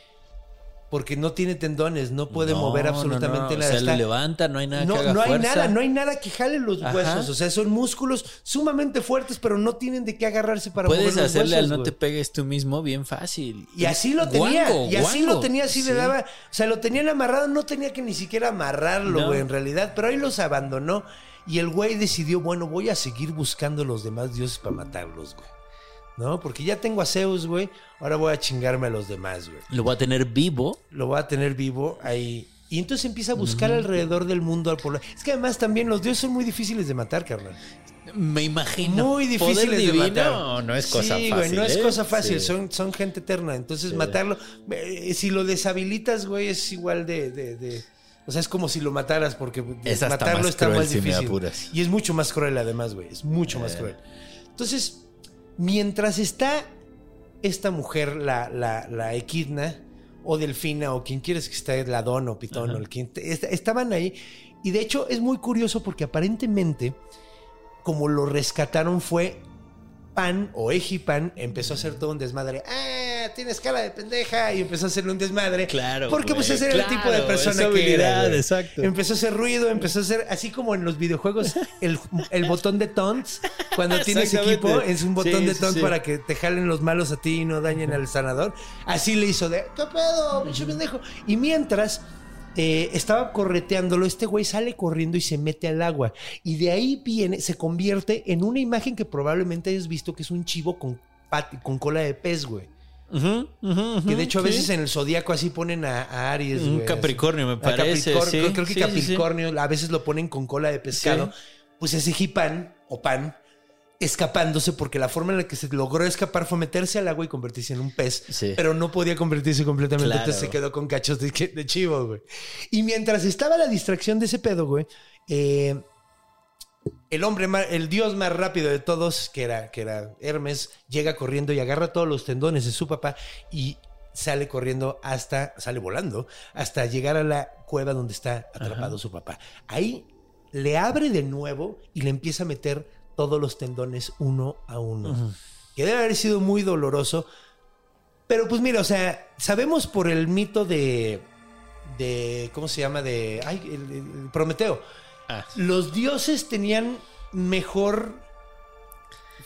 Porque no tiene tendones, no puede No, mover no, absolutamente no. nada. O sea, lo levanta, no hay nada no, que haga no hay fuerza. nada, no hay nada que jale los Ajá. huesos. O sea, son músculos sumamente fuertes, pero no tienen de qué agarrarse para mover los hacerle huesos, al no güey. te pegues tú mismo bien fácil. Y así lo tenía, Guango, y así lo tenía, así le daba, o sea, lo tenían amarrado, no tenía que ni siquiera amarrarlo, No. güey, en realidad, pero ahí los abandonó y el güey decidió, bueno, voy a seguir buscando los demás dioses para matarlos, güey. ¿No? Porque ya tengo a Zeus, güey, ahora voy a chingarme a los demás, güey. Lo voy a tener vivo. Lo voy a tener vivo ahí. Y entonces empieza a buscar alrededor del mundo al pueblo. Es que además también los dioses son muy difíciles de matar, carnal. Me imagino. Muy difíciles de matar. no es cosa sí, fácil. güey, no es ¿eh? cosa fácil, Sí. son, son gente eterna. Entonces matarlo, eh, si lo deshabilitas, güey, es igual de, de- de- O sea, es como si lo mataras porque Es matarlo más está cruel más si me difícil. apuras. Y es mucho más cruel además, güey, es mucho más cruel. Entonces, mientras está esta mujer, la, la, la equidna, o delfina, o quien quieres que esté, ladón o pitón, o el quien est- estaban ahí. Y de hecho es muy curioso porque aparentemente, como lo rescataron fue Pan o Ejipan, empezó a hacer todo un desmadre. ¡Ah! Tienes cara de pendeja. Y empezó a hacerle un desmadre. Claro, Porque pues ese era el tipo de persona que era. güey. exacto. Empezó a hacer ruido, empezó a hacer, así como en los videojuegos, el, el botón de taunts. Cuando tienes equipo, es un botón Sí, de sí, sí. para que te jalen los malos a ti y no dañen al sanador. Así le hizo de, ¿qué pedo, pinche pendejo? Y mientras eh, estaba correteándolo, este güey sale corriendo y se mete al agua. Y de ahí viene, se convierte en una imagen que probablemente hayas visto que es un chivo con, con cola de pez, güey. Que de hecho a sí. veces en el zodiaco así ponen a, a Aries. Un Capricornio, me parece, Capricornio, sí. creo que Sí, sí, sí. Capricornio a veces lo ponen con cola de pescado. Pues ese jipan o pan escapándose porque la forma en la que se logró escapar fue meterse al agua y convertirse en un pez, Sí. pero no podía convertirse completamente, Claro. entonces se quedó con cachos de, de chivo, güey. Y mientras estaba la distracción de ese pedo, güey, eh, el hombre, más- el dios más rápido de todos, que era, que era Hermes, llega corriendo y agarra todos los tendones de su papá y sale corriendo hasta, sale volando, hasta llegar a la cueva donde está atrapado su papá. Ahí le abre de nuevo y le empieza a meter todos los tendones uno a uno. Que debe haber sido muy doloroso. Pero pues mira, o sea, sabemos por el mito de. de ¿Cómo se llama? De. Ay, el- el Prometeo. Ah. Los dioses tenían mejor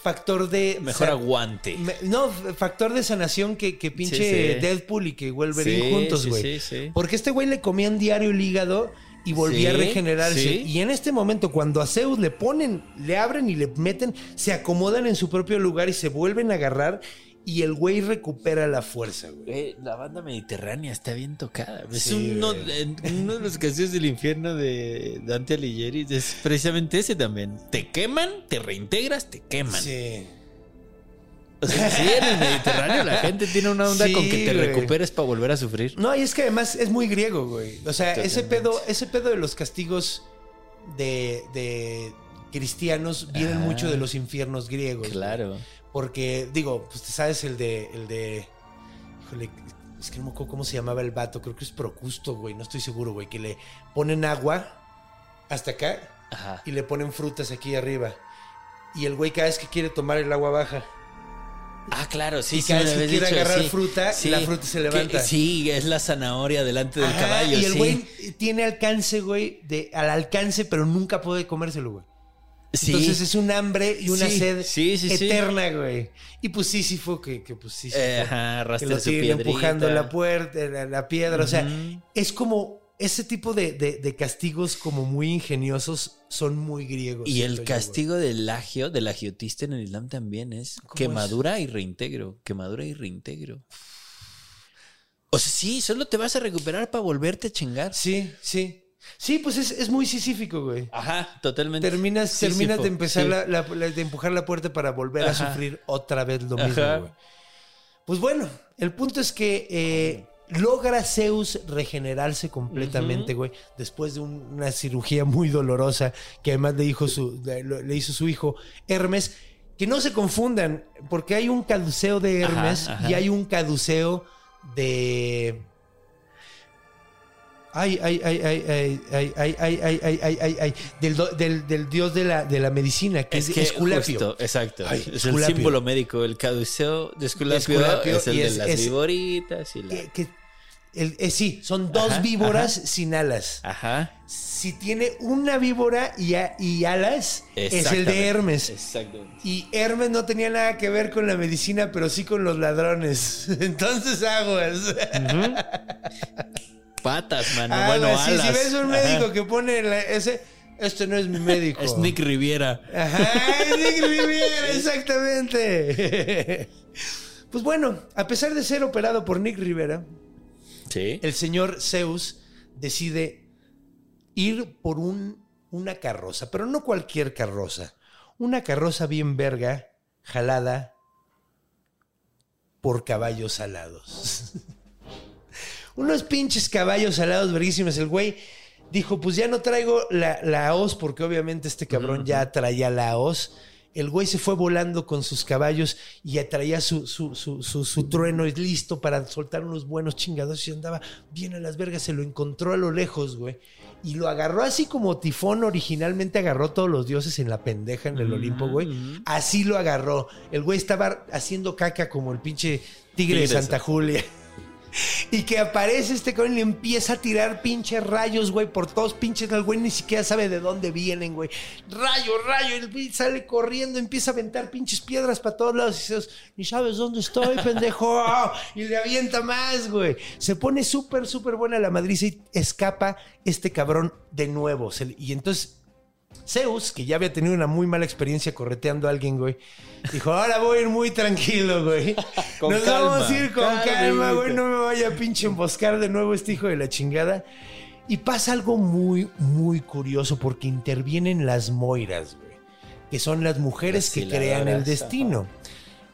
factor de. Mejor aguante. me- no, factor de sanación que, que pinche Sí, sí. Deadpool y que Wolverine Sí, juntos, sí, güey. sí, sí. Porque este güey le comían diario el hígado y volvía a regenerarse. sí. Y en este momento, cuando a Zeus le ponen, le abren y le meten, se acomodan en su propio lugar y se vuelven a agarrar. Y el güey recupera la fuerza, güey. Eh, la banda mediterránea está bien tocada. Es uno, uno de los castillos del infierno de Dante Alighieri. Es precisamente ese también. Te queman, te reintegras, te queman. Sí. O sea, sí, en el Mediterráneo la gente tiene una onda Sí, con que te güey. recuperes para volver a sufrir. No, y es que además es muy griego, güey. O sea, ese pedo, ese pedo de los castigos de, de cristianos vienen Ah. mucho de los infiernos griegos. güey. Claro. Porque, digo, pues te sabes el de. El de. Híjole, es que no me acuerdo cómo se llamaba el vato. Creo que es Procusto, güey. No estoy seguro, güey. Que le ponen agua hasta acá Ajá. y le ponen frutas aquí arriba. Y el güey cada vez que quiere tomar el agua baja. Ah, claro, sí, Y sí. cada vez que quiere dicho, agarrar sí. fruta, la fruta se levanta. Que- sí, es la zanahoria delante del Ajá, caballo. Y el sí. güey tiene alcance, güey, de, al alcance, pero nunca puede comérselo, güey. Sí. Entonces es un hambre y una Sí, sed sí, sí, sí. eterna, güey. Y pues sí, sí fue que, que pues sí, sí Eh, ajá, que lo siguen empujando la puerta, la, la piedra. O sea, es como ese tipo de, de- de castigos como muy ingeniosos son muy griegos. Y el yo, castigo del agio, del agiotista en el Islam también es ¿Cómo quemadura y reintegro. Quemadura y reintegro. O sea, sí, solo te vas a recuperar para volverte a chingar. Sí, sí. Sí, pues es, es muy sisífico, güey. Ajá, totalmente. Terminas, terminas de empezar sí. la, la- la- de empujar la puerta para volver Ajá. a sufrir otra vez lo mismo, güey. Pues bueno, el punto es que eh, logra Zeus regenerarse completamente, güey, después de un- una cirugía muy dolorosa que además le, dijo su, le, hizo su hijo Hermes. Que no se confundan, porque hay un caduceo de Ajá, Hermes ajá. y hay un caduceo de. Ay, ay, ay, ay, ay, ay, ay, ay, ay, ay, ay, ay, del, del, del dios de la, de la medicina, que es, Es que Esculapio. justo, exacto. Ay, es Esculapio. el símbolo médico. El caduceo de Esculapio, Esculapio es el de es- las viboritas y la... Que- que- el- eh, sí, son dos Ajá, víboras sin alas. Ajá. Si tiene una víbora y, a- y alas, es el de Hermes. Exactamente. Y Hermes no tenía nada que ver con la medicina, pero sí con los ladrones. Entonces aguas. Patas, mano. Aguas. bueno, Sí, alas. si ves un Ajá. médico que pone la- ese, este no es mi médico. Es Nick Riviera. Ajá, es Nick Riviera, exactamente. Pues bueno, a pesar de ser operado por Nick Rivera, Sí. el señor Zeus decide ir por un, una carroza, pero no cualquier carroza. Una carroza bien verga, jalada por caballos alados. Unos pinches caballos alados verguísimos. El güey dijo, pues ya no traigo la, la hoz, porque obviamente este cabrón ya traía la hoz. El güey se fue volando con sus caballos y ya traía su, su, su, su, su trueno listo para soltar unos buenos chingados y andaba bien a las vergas. Se lo encontró a lo lejos, güey. Y lo agarró así como Tifón originalmente agarró todos los dioses en la pendeja en el Olimpo, güey. Así lo agarró. El güey estaba haciendo caca como el pinche tigre de. Santa Julia. Y que aparece este cabrón y le empieza a tirar pinches rayos, güey, por todos pinches. El güey ni siquiera sabe de dónde vienen, güey. Rayo, rayo. El güey sale corriendo, empieza a aventar pinches piedras para todos lados. Y dices, ni sabes dónde estoy, pendejo. Y le avienta más, güey. Se pone súper, súper buena la madriza y escapa este cabrón de nuevo. Y entonces Zeus, que ya había tenido una muy mala experiencia correteando a alguien, güey, dijo, ahora voy a ir muy tranquilo, güey. Con Nos calma, vamos a ir con calma, calma, güey, no me vaya a pinche emboscar de nuevo este hijo de la chingada. Y pasa algo muy, muy curioso porque intervienen las moiras, güey, que son las mujeres Las que crean el destino.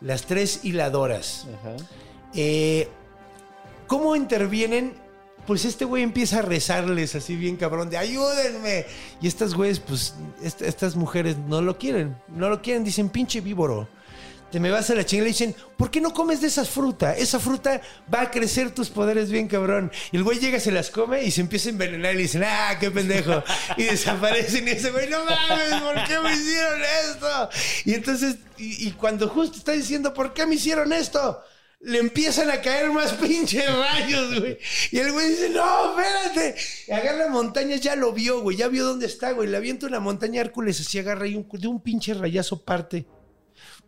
Las tres hiladoras. Eh, ¿Cómo intervienen? Pues este güey empieza a rezarles así bien cabrón de ayúdenme. Y estas güeyes, pues, est- estas mujeres no lo quieren. No lo quieren. Dicen, pinche víboro. Te me vas a la chingada. Le dicen, ¿por qué no comes de esa fruta? Esa fruta va a crecer tus poderes bien cabrón. Y el güey llega, se las come y se empieza a envenenar. Y le dicen, ah, qué pendejo. Y desaparecen. Y ese güey, no mames, ¿por qué me hicieron esto? Y entonces, y, y cuando justo está diciendo, ¿por qué me hicieron esto? Le empiezan a caer más pinches rayos, güey. Y el güey dice, no, espérate. Y agarra montañas, ya lo vio, güey. Ya vio dónde está, güey. Le avienta una montaña Hércules, así agarra y un, de un pinche rayazo parte.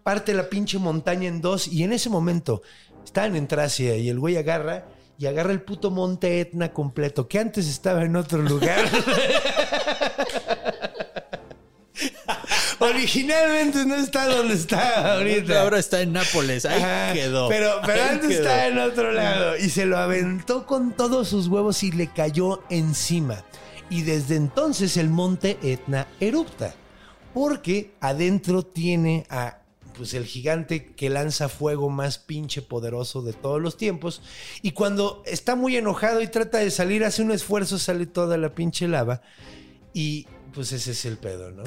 Parte la pinche montaña en dos. Y en ese momento, estaban en Tracia y el güey agarra y agarra el puto monte Etna completo, que antes estaba en otro lugar. Originalmente no está donde está ahorita. Ahora está en Nápoles. Ahí Ajá, quedó. Pero, pero Ahí antes estaba en otro lado. Y se lo aventó con todos sus huevos y le cayó encima. Y desde entonces el monte Etna erupta. Porque adentro tiene a pues el gigante que lanza fuego más pinche poderoso de todos los tiempos. Y cuando está muy enojado y trata de salir, hace un esfuerzo, sale toda la pinche lava. Y pues ese es el pedo, ¿no?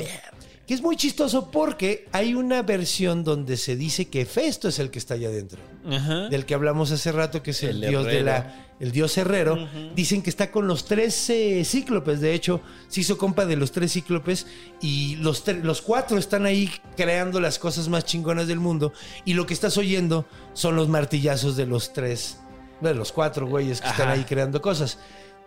Que es muy chistoso porque hay una versión donde se dice que Festo es el que está allá adentro. Ajá. Del que hablamos hace rato, que es el, El dios de herrero. la. El dios herrero. Dicen que está con los tres eh, cíclopes. De hecho, se hizo compa de los tres cíclopes. Y los, los cuatro están ahí creando las cosas más chingonas del mundo. Y lo que estás oyendo son los martillazos de los tres. De los cuatro güeyes que están ahí creando cosas.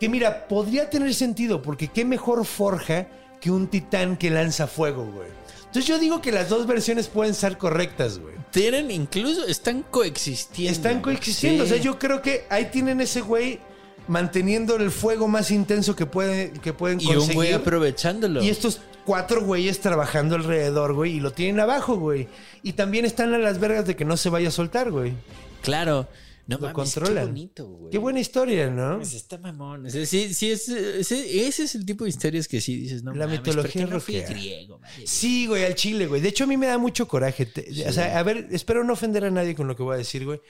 Que mira, podría tener sentido, porque qué mejor forja que un titán que lanza fuego, güey. Entonces yo digo que las dos versiones pueden ser correctas, güey. Tienen incluso, están coexistiendo. Están coexistiendo. Sí. O sea, yo creo que ahí tienen ese güey manteniendo el fuego más intenso que pueden, que pueden Y conseguir. un güey aprovechándolo. Y estos cuatro güeyes trabajando alrededor, güey, y lo tienen abajo, güey. Y también están a las vergas de que no se vaya a soltar, güey. Claro. No Lo mames, controlan. Qué bonito, güey. Qué buena historia, ¿no? Pues está mamón. Sí, sí, es, ese, ese es el tipo de historias que sí dices, no La mames, mitología ¿por qué no fui rockera. griego, madre? Sí, güey, al chile, güey. De hecho, a mí me da mucho coraje. O sea, a ver, espero no ofender a nadie con lo que voy a decir, güey.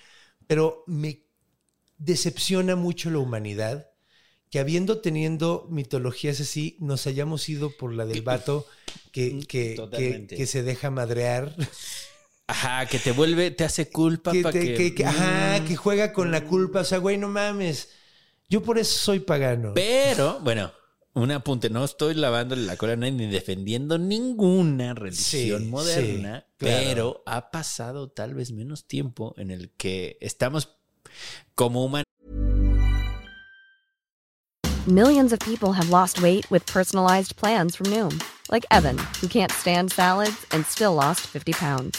Pero me decepciona mucho la humanidad que habiendo teniendo mitologías así, nos hayamos ido por la del vato que, que, que, que se deja madrear. Ajá, que te vuelve, te hace culpa que, para te- que... que- que- ajá, Mm. que juega con la culpa. O sea, güey, no mames. Yo por eso soy pagano. Pero, bueno, un apunte, no estoy lavándole la cola a nadie ni defendiendo ninguna religión Sí, moderna, sí, claro. pero ha pasado tal vez menos tiempo en el que estamos como humanos Millions of people have lost weight with personalized plans from Noom, like Evan, who can't stand salads and still lost 50 pounds.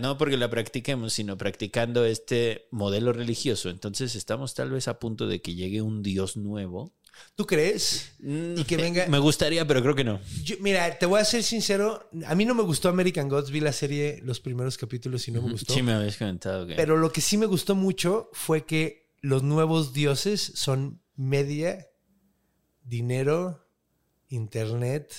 No porque la practiquemos, sino practicando este modelo religioso. Entonces estamos tal vez a punto de que llegue un Dios nuevo. ¿Tú crees? Y que venga. Me gustaría, pero creo que no. Yo- mira, te voy a ser sincero. A mí no me gustó American Gods. Vi la serie, los primeros capítulos y no me gustó. Sí, me habías comentado que... Pero lo que sí me gustó mucho fue que los nuevos dioses son media, dinero, internet.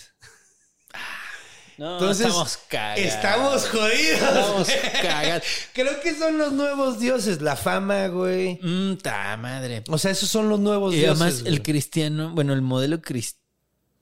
No, Entonces, estamos cagados. Estamos jodidos. Estamos cagados. Creo que son los nuevos dioses. La fama, güey. Mm, ta madre. O sea, esos son los nuevos Y dioses. además el cristiano, bueno, el modelo cris-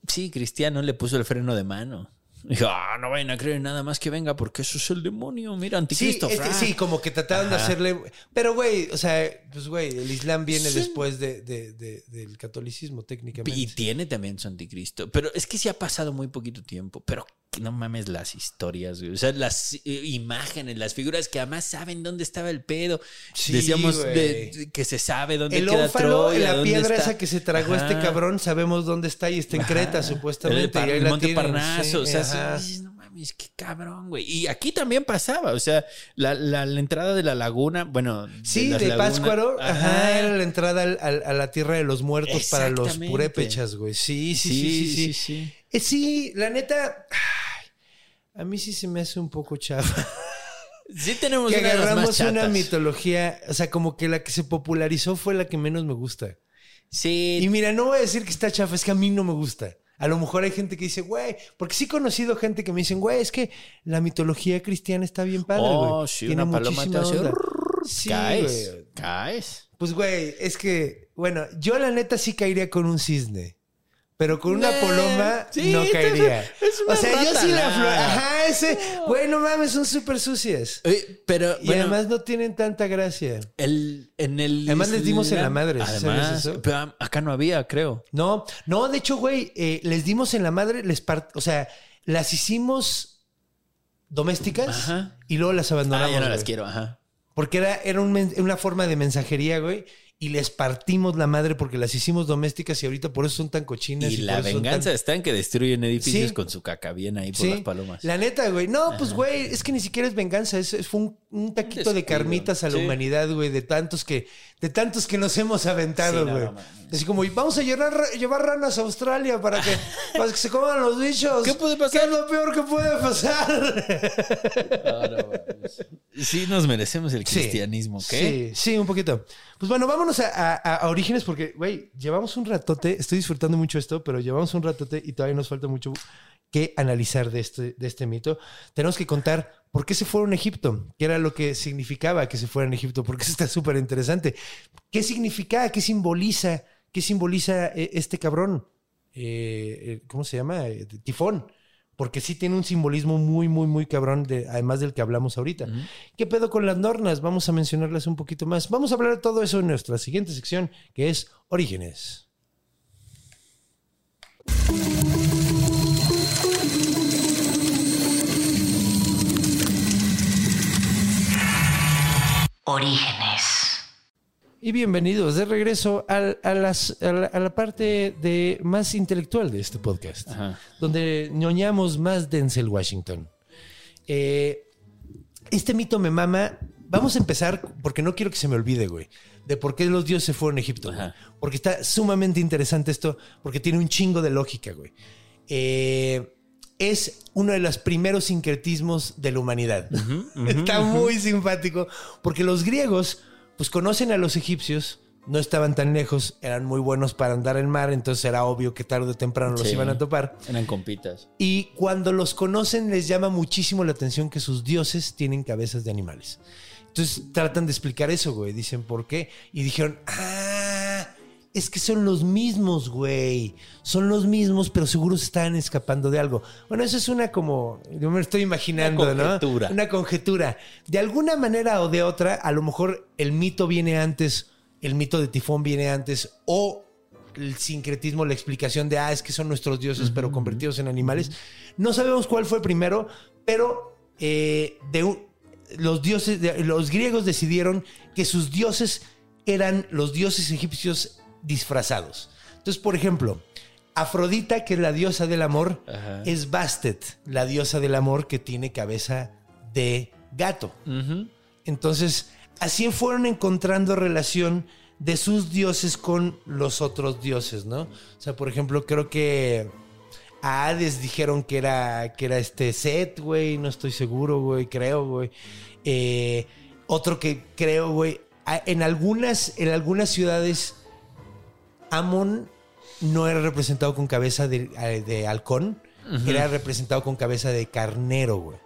sí, cristiano le puso el freno de mano. Dijo, ah, no vayan a creer nada más que venga porque eso es el demonio. Mira, Sí, anticristo. es que fra". sí, como que trataron de hacerle. Pero, güey, o sea, pues, güey, el Islam viene Sí. después de, de- de- del catolicismo, técnicamente. Y tiene también su anticristo. Pero es que sí ha pasado muy poquito tiempo. Pero no mames las historias, güey. O sea, las eh, imágenes, las figuras que además saben dónde estaba el pedo. Sí, Decíamos de- que se sabe dónde El queda ófalo, Troya, la dónde piedra está- esa que se tragó este cabrón, sabemos dónde está y está en Creta, El, supuestamente. Par- y ahí el Monte tienen, Parnaso, sí, o sea, sí, no mames, qué cabrón, güey. Y aquí también pasaba, o sea, la, la- la entrada de la laguna, bueno, Sí, de lagunas- Pátzcuaro, ajá, era la entrada al- al- a la tierra de los muertos para los purépechas, güey. Sí, sí, sí, sí, sí. sí. Eh, sí, la neta, ay, a mí sí se me hace un poco chafa. Sí tenemos que una de las más agarramos una mitología, o sea, como que la que se popularizó fue la que menos me gusta. Sí, Y mira, no voy a decir que está chafa, es que a mí no me gusta. A lo mejor hay gente que dice, güey, porque sí he conocido gente que me dicen, güey, es que la mitología cristiana está bien padre, güey. Oh, sí, Tiene una muchísima hace onda". rrrr, Sí, caes, güey. caes. Pues, güey, es que, bueno, yo la neta sí caería con un cisne. Pero con una paloma sí, no caería. es una o sea, yo sí la flor. Ajá, ese. Güey, no mames, son súper sucias. Eh, pero Y bueno, además no tienen tanta gracia. el, en el Además les dimos en la madre, ¿sabes Además, eso? pero acá no había, creo. No, no, de hecho, güey, eh, les dimos en la madre, les part- o sea, las hicimos domésticas Ajá. y luego las Ah, abandonamos. ya no las quiero, ajá. Porque era, era un una forma de mensajería, güey. Y les partimos la madre porque las hicimos domésticas y ahorita por eso son tan cochinas. Y la venganza tan- está en que destruyen edificios Sí. con su caca bien ahí por Sí, las palomas. La neta, güey. No, pues, güey, es que ni siquiera es venganza. Es, es- fue un, un taquito de carnitas a la Sí. humanidad, güey, de tantos que, de tantos que nos hemos aventado, Sí, no, güey. no. Así como, y vamos a llevar, llevar ranas a Australia para que, para que se coman los bichos. ¿Qué puede pasar? ¿Qué es lo peor que puede pasar? Sí, nos merecemos el cristianismo, ¿qué? Sí, sí, un poquito. Pues bueno, vámonos a- a- a orígenes porque, güey, llevamos un ratote, estoy disfrutando mucho esto, pero llevamos un ratote y todavía nos falta mucho que analizar de este, de este mito. Tenemos que contar por qué se fueron a Egipto, qué era lo que significaba que se fueran a Egipto, porque eso está súper interesante. ¿Qué significa, qué simboliza, qué simboliza eh, este cabrón? Eh, eh, ¿Cómo se llama? Tifón. Porque sí tiene un simbolismo muy, muy, muy cabrón, de, además del que hablamos ahorita. ¿Qué pedo con las nornas? Vamos a mencionarlas un poquito más. Vamos a hablar de todo eso en nuestra siguiente sección, que es Orígenes. Orígenes. Y bienvenidos de regreso al- a, las- a la, a la parte de, más intelectual de este podcast, Ajá. donde ñoñamos más Denzel Washington. Eh, este mito me mama. Vamos a empezar, porque no quiero que se me olvide, güey, de por qué los dioses se fueron a Egipto. Ajá. Porque está sumamente interesante esto, porque tiene un chingo de lógica, güey. Eh, es uno de los primeros sincretismos de la humanidad. Está muy simpático, porque los griegos, pues conocen a los egipcios, no estaban tan lejos, eran muy buenos para andar en mar, entonces era obvio que tarde o temprano los iban a topar. Eran compitas. Y cuando los conocen les llama muchísimo la atención que sus dioses tienen cabezas de animales. Entonces tratan de explicar eso, güey. Dicen por qué. Y dijeron, ah, es que son los mismos, güey. Son los mismos, pero seguro se están escapando de algo. Bueno, eso es una como, yo me estoy imaginando, Una ¿no? conjetura. Una conjetura. De alguna manera o de otra, a lo mejor el mito viene antes, el mito de Tifón viene antes, o el sincretismo, la explicación de, ah, es que son nuestros dioses, pero convertidos en animales. No sabemos cuál fue primero, pero eh, de un- los dioses, de- los griegos decidieron que sus dioses eran los dioses egipcios disfrazados. Entonces, por ejemplo, Afrodita, que es la diosa del amor, Ajá. es Bastet, la diosa del amor que tiene cabeza de gato. Entonces, así fueron encontrando relación de sus dioses con los otros dioses, ¿no? O sea, por ejemplo, creo que a Hades dijeron que era, que era este Set, güey, no estoy seguro, güey, creo, güey. Eh, otro que creo, güey, en algunas, en algunas ciudades, Amon no era representado con cabeza de, eh, de halcón, era representado con cabeza de carnero, güey.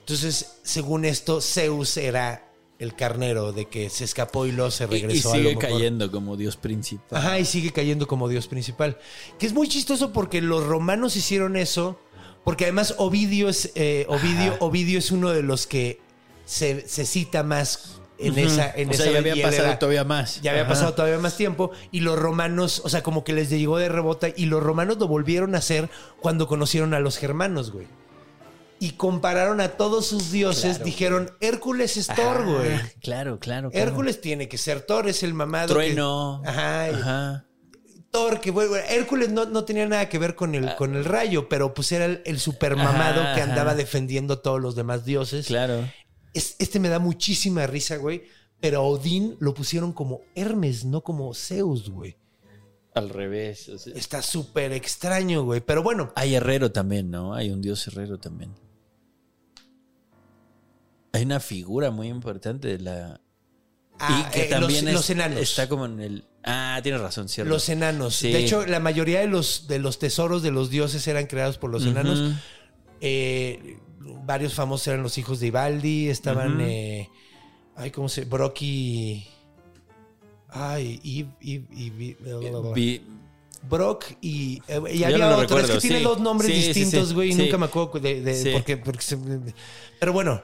Entonces, según esto, Zeus era el carnero de que se escapó y luego se Y, y regresó a lo sigue mejor. cayendo como dios principal. Ajá, y sigue cayendo como dios principal. Que es muy chistoso porque los romanos hicieron eso, porque además Ovidio es, eh, Ovidio, Ovidio es uno de los que se, se cita más en esa... En o sea, esa ya había pasado era- todavía más. ya había Ajá. pasado todavía más tiempo y los romanos, o sea, como que les llegó de rebota y los romanos lo volvieron a hacer cuando conocieron a los germanos, güey. y compararon a todos sus dioses. Claro, dijeron, Hércules es Thor, Ah, güey. Claro, claro. claro. Hércules tiene que ser Thor, es el mamado. que- Trueno. Ajá, Ajá. Thor, que bueno, Hércules no, no tenía nada que ver con el, con el rayo, pero pues era el, el super mamado Ajá, que andaba ajá. defendiendo a todos los demás dioses. Claro. Es- este me da muchísima risa, güey. Pero a Odín lo pusieron como Hermes, no como Zeus, güey. Al revés. o sea. Está súper extraño, güey. Pero bueno, Hay herrero también, ¿no? Hay un dios herrero también. Hay una figura muy importante de la. ah, y que eh, también los, es- los enanos. está como en el. Ah, tienes razón, cierto. Los enanos. Sí. De hecho, la mayoría de los, de los tesoros de los dioses eran creados por los enanos. Eh, varios famosos eran los hijos de Ibaldi. Estaban. Eh, ay, ¿cómo se? Brock y. Ay, y. y- y- y- Vi- Brock y. eh, y había no otro. es que tiene dos nombres Sí, distintos, güey. y Sí. Nunca me acuerdo de. de- porque, porque se- pero bueno.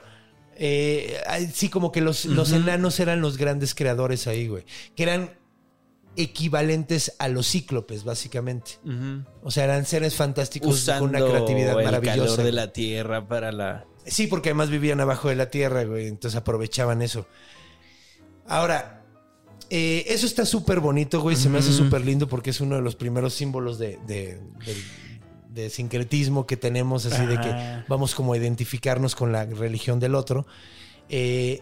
eh, sí, como que los, los enanos eran los grandes creadores ahí, güey. Que eran equivalentes a los cíclopes, básicamente. O sea, eran seres fantásticos Usando con una creatividad el maravillosa. calor de la tierra para la. Sí, porque además vivían abajo de la tierra, güey. Entonces aprovechaban eso. Ahora, eh, eso está súper bonito, güey. Se me hace súper lindo porque es uno de los primeros símbolos de, de- sincretismo que tenemos, así de que vamos como a identificarnos con la religión del otro. Eh,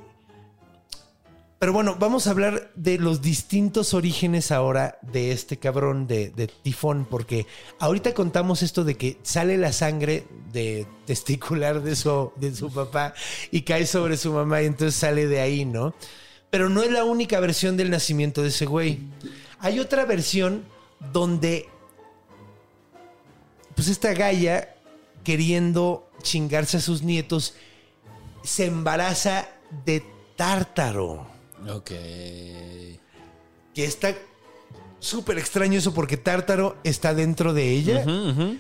pero bueno, vamos a hablar de los distintos orígenes ahora de este cabrón de, Tifón, porque ahorita contamos esto de que sale la sangre de testicular de su, de su papá y cae sobre su mamá y entonces sale de ahí, ¿no? Pero no es la única versión del nacimiento de ese güey. Hay otra versión donde, pues esta Gaia, queriendo chingarse a sus nietos, se embaraza de Tártaro. Ok. Que está súper extraño eso porque Tártaro está dentro de ella.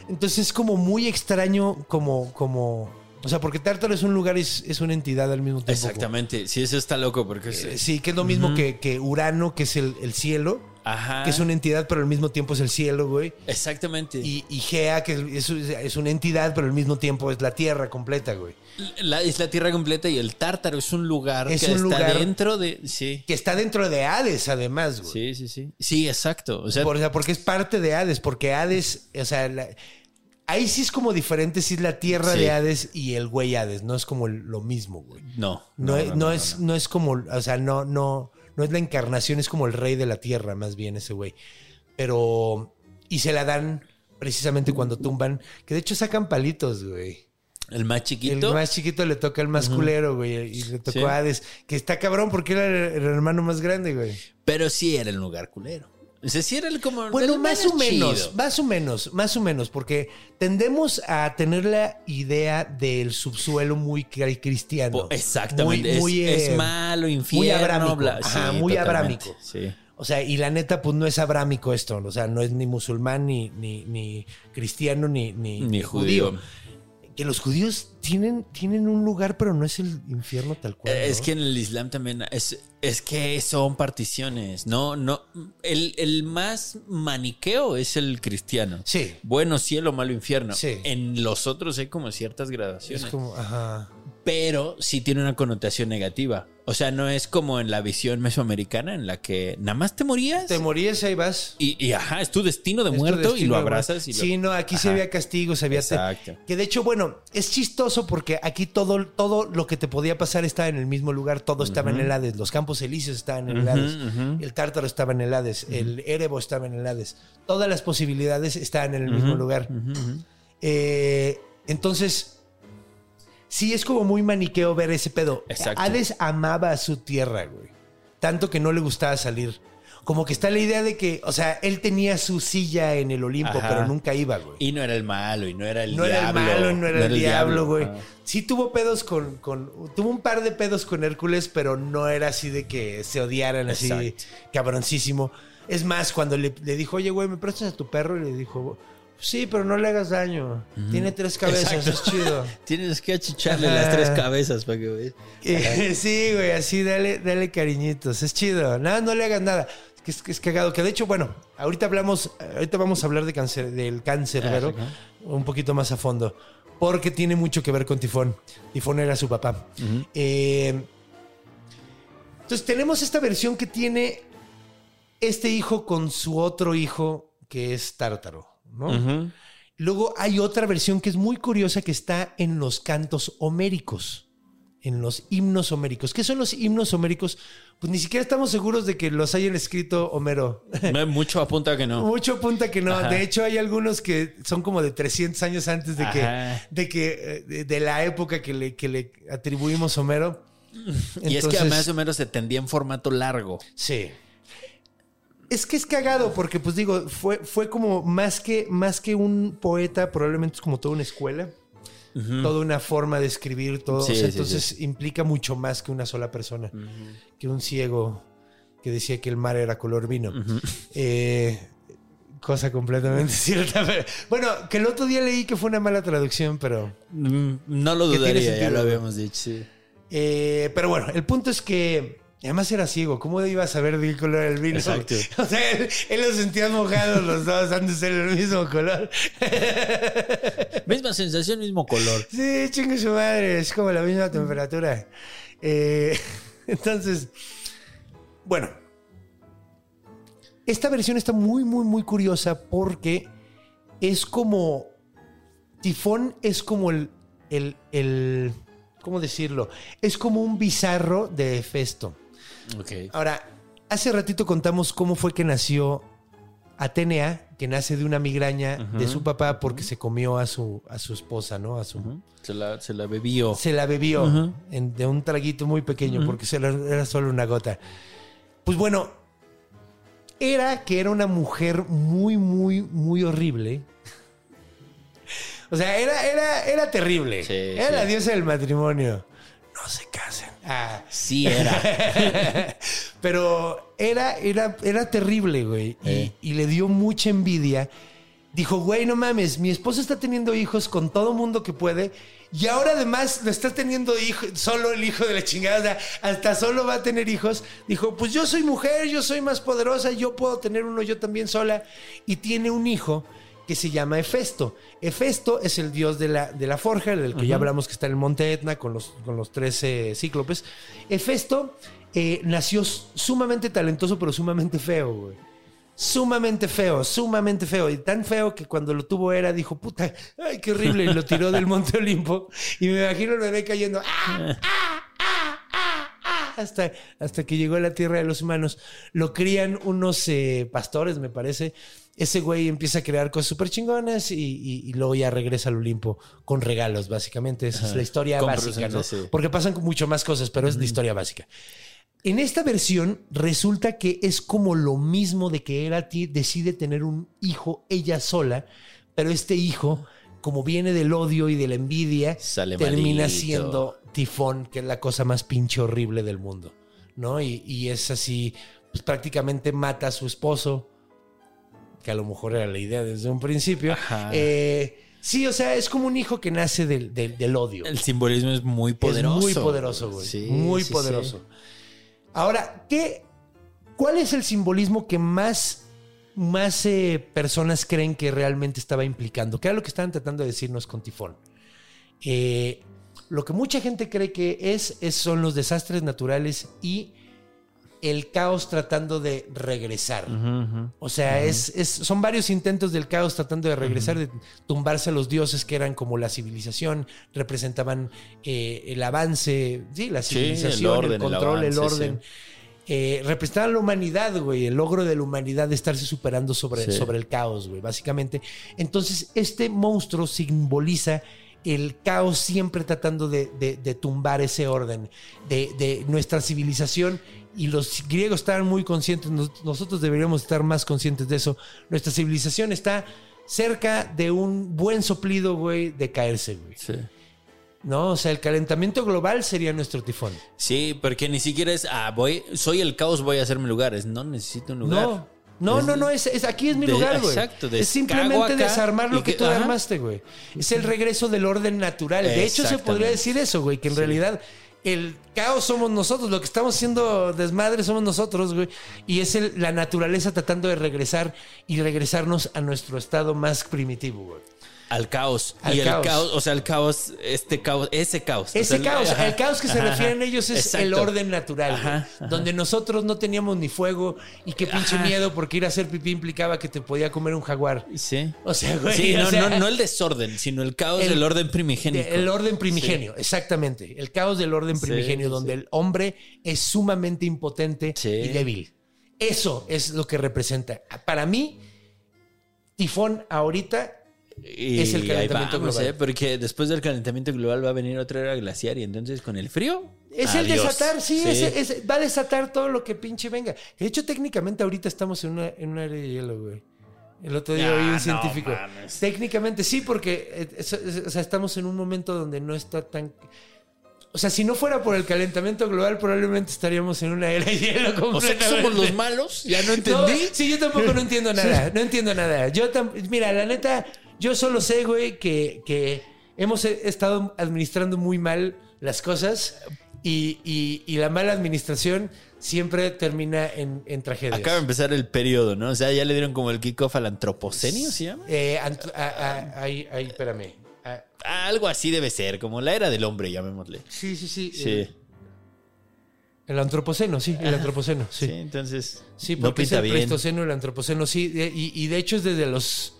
Entonces es como muy extraño como, como... O sea, porque Tártaro es un lugar, es, es una entidad al mismo tiempo. Exactamente. Sí, eso está loco porque es. Eh, Sí, que es lo mismo que, que Urano, que es el, el cielo, Ajá. que es una entidad, pero al mismo tiempo es el cielo, güey. Exactamente. Y, y Gea, que es, es una entidad, pero al mismo tiempo es la Tierra completa, güey. La, es la tierra completa y el tártaro es un lugar Es que un está lugar- dentro de. Sí. Que está dentro de Hades, además, güey. Sí, sí, sí. Sí, exacto. O sea, Por- o sea, porque es parte de Hades, porque Hades, o sea, la- ahí sí es como diferente si es la tierra Sí. de Hades y el güey Hades, no es como lo mismo, güey. no. No, es, no, es, no es como, o sea, no, no, no es la encarnación, es como el rey de la tierra, más bien ese güey. Pero, y se la dan precisamente cuando tumban, que de hecho sacan palitos, güey. El más chiquito. El más chiquito le toca al más culero, güey, y le tocó Sí. a Hades, que está cabrón porque era el, el hermano más grande, güey. Pero sí era el lugar culero. O sea, sí era el como. Bueno, más o menos, chido. más o menos, más o menos, porque tendemos a tener la idea del subsuelo muy cri- cristiano. Exactamente. Muy, muy, es, es eh, malo, infierno, muy abrámico. bla- Ajá, sí, muy abrámico. Sí. O sea, y la neta, pues no es abrámico esto. O sea, no es ni musulmán, ni, ni, ni cristiano, ni, ni, Ni judío. Que los judíos tienen, tienen un lugar, pero no es el infierno tal cual. Eh, Es que en el Islam también es, es que son particiones. No, no. El, el más maniqueo es el cristiano. Sí. Bueno cielo, malo infierno. Sí. En los otros hay como ciertas gradaciones. Es como, ajá. Pero sí tiene una connotación negativa. O sea, no es como en la visión mesoamericana en la que nada más te morías Te morías, ahí vas. y, y, ajá, es tu destino de Es muerto y lo abrazas y lo- Sí, no, aquí Ajá. había castigos, había... Exacto. Que de hecho, bueno, es chistoso porque aquí todo, todo lo que te podía pasar estaba en el mismo lugar, todo estaba en el Hades, los campos elíseos estaban en el Hades, el Tártaro estaba en el Hades, el Erebo estaba en el Hades, todas las posibilidades estaban en el mismo lugar. Eh, entonces, sí es como muy maniqueo ver ese pedo. Exacto. Hades amaba a su tierra, güey. Tanto que no le gustaba salir. Como que está la idea de que, o sea, él tenía su silla en el Olimpo, Ajá. pero nunca iba, güey. Y no era el malo, y no era el no era diablo. el malo, no era, el, diablo, güey. Sí tuvo pedos con, con... Tuvo un par de pedos con Hércules, pero no era así de que se odiaran así cabroncísimo. Es más, cuando le, le dijo, oye, güey, ¿me prestas a tu perro? Y le dijo, sí, pero no le hagas daño. Tiene tres cabezas, Exacto. es chido. Tienes que achicharle Ajá. las tres cabezas para que veas. Sí, güey, así dale, dale cariñitos. Es chido. Nada, no le hagas nada. Es que es, cagado. Que de hecho, bueno, ahorita hablamos, ahorita vamos a hablar de cáncer, del cáncer, Ah, pero un poquito más a fondo. porque tiene mucho que ver con Tifón. Tifón era su papá. Eh, entonces tenemos esta versión que tiene este hijo con su otro hijo que es Tártaro, ¿no? Luego hay otra versión que es muy curiosa que está en los cantos homéricos, en los himnos homéricos. ¿Qué son los himnos homéricos? Pues ni siquiera estamos seguros de que los hayan escrito Homero. Mucho apunta que no. Mucho apunta que no. Ajá. De hecho, hay algunos que son como de 300 años antes de que, Ajá. de que eh, de, la época que le, que le atribuimos a Homero. y es que además o menos se tendía en formato largo. Sí. Es que es cagado porque, pues digo, fue, fue como más que, más que un poeta, probablemente es como toda una escuela, toda una forma de escribir, todo. Sí, O sea, sí, entonces implica mucho más que una sola persona, que un ciego que decía que el mar era color vino. Eh, cosa completamente cierta. pero- bueno, que el otro día leí que fue una mala traducción, pero... Mm, No lo dudaría, ya lo habíamos dicho, sí. Eh, pero bueno, el punto es que además era ciego. ¿Cómo iba a saber de qué color era el vino? Exacto. O sea, él, él los sentía mojados los dos antes de ser el mismo color. Misma sensación, mismo color. Sí, chingue su madre, es como la misma temperatura. Eh, entonces, bueno, esta versión está muy, muy, muy curiosa porque es como. Tifón es como el. el, el ¿Cómo decirlo? Es como un bizarro de Hefesto. Ahora, hace ratito contamos cómo fue que nació Atenea, que nace de una migraña de su papá porque se comió a su, a su esposa, ¿no? A su, Se la, se la bebió. se la bebió en- de un traguito muy pequeño porque se la- era solo una gota. Pues bueno, era que era una mujer muy, muy, muy horrible. O sea, era, era, era terrible. Sí, era sí. la diosa del matrimonio. No se casen. Ah. Sí era. Pero era, era, era terrible, güey. Y- Eh. Y, le dio mucha envidia. Dijo, güey, no mames, mi esposo está teniendo hijos con todo mundo que puede. Y ahora además lo está teniendo hijo, solo el hijo de la chingada. O sea, hasta solo va a tener hijos. Dijo, pues yo soy mujer, yo soy más poderosa, yo puedo tener uno yo también sola. Y tiene un hijo que se llama Hefesto. Hefesto es el dios de la, de la forja, del que ya hablamos que está en el monte Etna con los, con los 13 cíclopes. Hefesto eh, nació sumamente talentoso, pero sumamente feo, güey. Sumamente feo, sumamente feo. Y tan feo que cuando lo tuvo era, dijo, puta, ay, qué horrible. Y lo tiró del monte Olimpo. Y me imagino el bebé cayendo. ¡ah, ah, ah, ah, ah! Hasta, hasta que llegó a la tierra de los humanos. Lo crían unos eh, pastores, me parece. Ese güey empieza a crear cosas súper chingonas y, y- y luego ya regresa al Olimpo con regalos, básicamente. Esa es la historia Con básica, ¿no? sí. Porque pasan mucho más cosas, pero es la historia básica. En esta versión resulta que es como lo mismo de que Erati decide tener un hijo ella sola, pero este hijo, como viene del odio y de la envidia, Sale termina malito. siendo Tifón, que es la cosa más pinche horrible del mundo, ¿no? Y, y es así, pues prácticamente mata a su esposo, que a lo mejor era la idea desde un principio. Eh, sí, o sea, es como un hijo que nace del, del- del odio. El simbolismo es muy poderoso. Es muy poderoso, güey. Sí, muy sí, poderoso. sí. Ahora, ¿qué, ¿cuál es el simbolismo que más, más eh, personas creen que realmente estaba implicando? ¿Qué era lo que estaban tratando de decirnos con Tifón? Eh, lo que mucha gente cree que es, es- son los desastres naturales y el caos tratando de regresar. O sea, es, es- son varios intentos del caos tratando de regresar, de tumbarse a los dioses que eran como la civilización, representaban eh, el avance, sí, la Sí, el civilización, el, orden, el control, el, avance, orden. Eh, representaban la humanidad, güey, el logro de la humanidad de estarse superando sobre, Sí. sobre el caos, güey, básicamente. Entonces, este monstruo simboliza el caos siempre tratando de, de- de tumbar ese orden de, de nuestra civilización. Y los griegos estaban muy conscientes, nos- nosotros deberíamos estar más conscientes de eso. Nuestra civilización está cerca de un buen soplido, güey, de caerse, güey. Sí. ¿No? O sea, el calentamiento global sería nuestro tifón. Sí, porque ni siquiera es, ah, voy, soy el caos, voy a hacerme lugares. No necesito un lugar. No. No, no, no, es, es- aquí es mi de- lugar, güey. exacto, Es simplemente acá desarmar lo que, que- tú ajá. armaste, güey. Es el regreso del orden natural. De hecho, se podría decir eso, güey, que en realidad el caos somos nosotros, lo que estamos haciendo desmadre somos nosotros, güey. Y es el- la naturaleza tratando de regresar y regresarnos a nuestro estado más primitivo, güey. al caos. Al y el caos. caos. o sea, el caos, este caos, ese caos. O Ese sea, caos, el caos que se Ajá, refieren ellos es exacto. el orden natural, güey. Ajá, ajá. donde nosotros no teníamos ni fuego y qué pinche miedo porque ir a hacer pipí implicaba que te podía comer un jaguar. Sí. O sea, güey, Sí, o no, sea, no, no el desorden, sino el caos El- del orden primigénico. de- el orden primigenio, exactamente. El caos del orden primigenio, sí, donde el hombre es sumamente impotente y débil. Eso es lo que representa. Para mí, Tifón ahorita Y es el calentamiento vamos, global. ¿eh? Porque después del calentamiento global va a venir otra era glaciar y entonces con el frío. Es el desatar, sí, es- es- va a desatar todo lo que pinche venga. De hecho, técnicamente ahorita estamos en una, en una era de hielo, güey. El otro día Ah, oí un no científico. mames. Técnicamente sí, porque eh, es- o sea, estamos en un momento donde no está tan... O sea, si no fuera por el calentamiento global, probablemente estaríamos en una era de hielo O sea que completamente. somos los malos, ya no No, entendí. sí, yo tampoco no entiendo nada. No entiendo nada. Yo mira, la neta, yo solo sé, güey, que, que hemos eh, estado administrando muy mal las cosas y, y- y la mala administración siempre termina en, en tragedias. Acaba de empezar el periodo, ¿no? O sea, ya le dieron como el kickoff al antropocenio, ¿se llama? Eh, ahí, ahí, espérame. Ah, algo así debe ser, como la era del hombre, llamémosle. sí, sí, sí. Sí. eh, el antropoceno, sí, el antropoceno, Sí, sí. entonces. Sí, no porque es pinta el bien. Pleistoceno y el Antropoceno, sí. Y, y de hecho es desde los...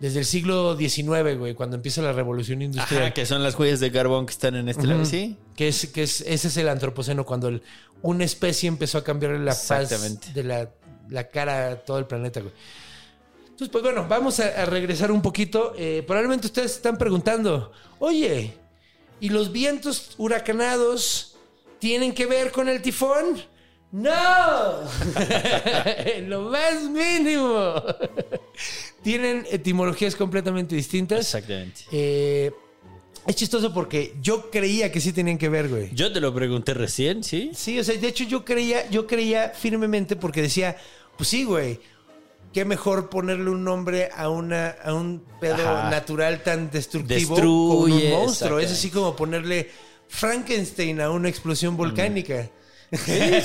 Desde el siglo XIX, güey, cuando empieza la revolución industrial. Ajá, que son las huellas de carbón que están en este lado. Sí. Que es, que es, ese es el antropoceno, cuando el- una especie empezó a cambiar la faz de la, la cara a todo el planeta, güey. Entonces, pues bueno, vamos a, a regresar un poquito. Eh, probablemente ustedes se están preguntando, oye, ¿y los vientos huracanados tienen que ver con el tifón? ¡No! Lo más mínimo. Tienen etimologías completamente distintas. Exactamente. Eh, es chistoso porque yo creía que sí tenían que ver, güey. Yo te lo pregunté recién, ¿sí? Sí, o sea, de hecho yo creía, yo creía firmemente porque decía, pues sí, güey. Qué mejor ponerle un nombre a una a un pedo Ajá. natural tan destructivo Destruye, como un monstruo. Es así como ponerle Frankenstein a una explosión volcánica. Sí,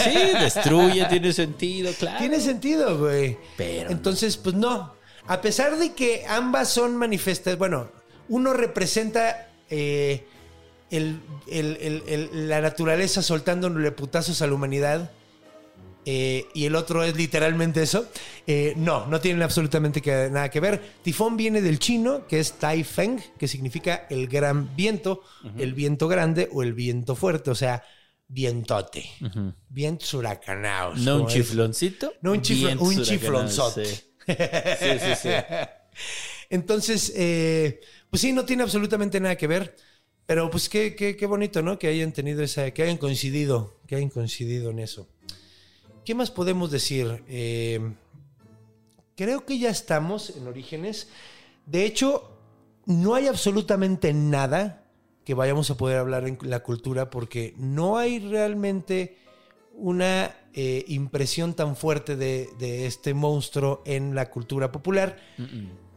sí, destruye, tiene sentido, claro. Tiene sentido, güey. Pero Entonces, pues no. A pesar de que ambas son manifestas, bueno, uno representa eh, el- el- el- el- la naturaleza soltándole putazos a la humanidad. Eh, y el otro es literalmente eso. eh, no, no tienen absolutamente que- nada que ver. Tifón viene del chino, que es Tai Feng, que significa el gran viento, el viento grande o el viento fuerte, o sea, vientote. Vientos huracanados. No un chifloncito. No un vientos un chiflonzote. Sí, sí, sí. sí. Entonces, eh, pues sí, no tiene absolutamente nada que ver. Pero pues qué, qué, qué bonito, ¿no? Que hayan tenido esa, que hayan coincidido, que hayan coincidido en eso. ¿Qué más podemos decir? Eh, creo que ya estamos en Orígenes. De hecho, no hay absolutamente nada que vayamos a poder hablar en la cultura porque no hay realmente una eh, impresión tan fuerte de, de este monstruo en la cultura popular.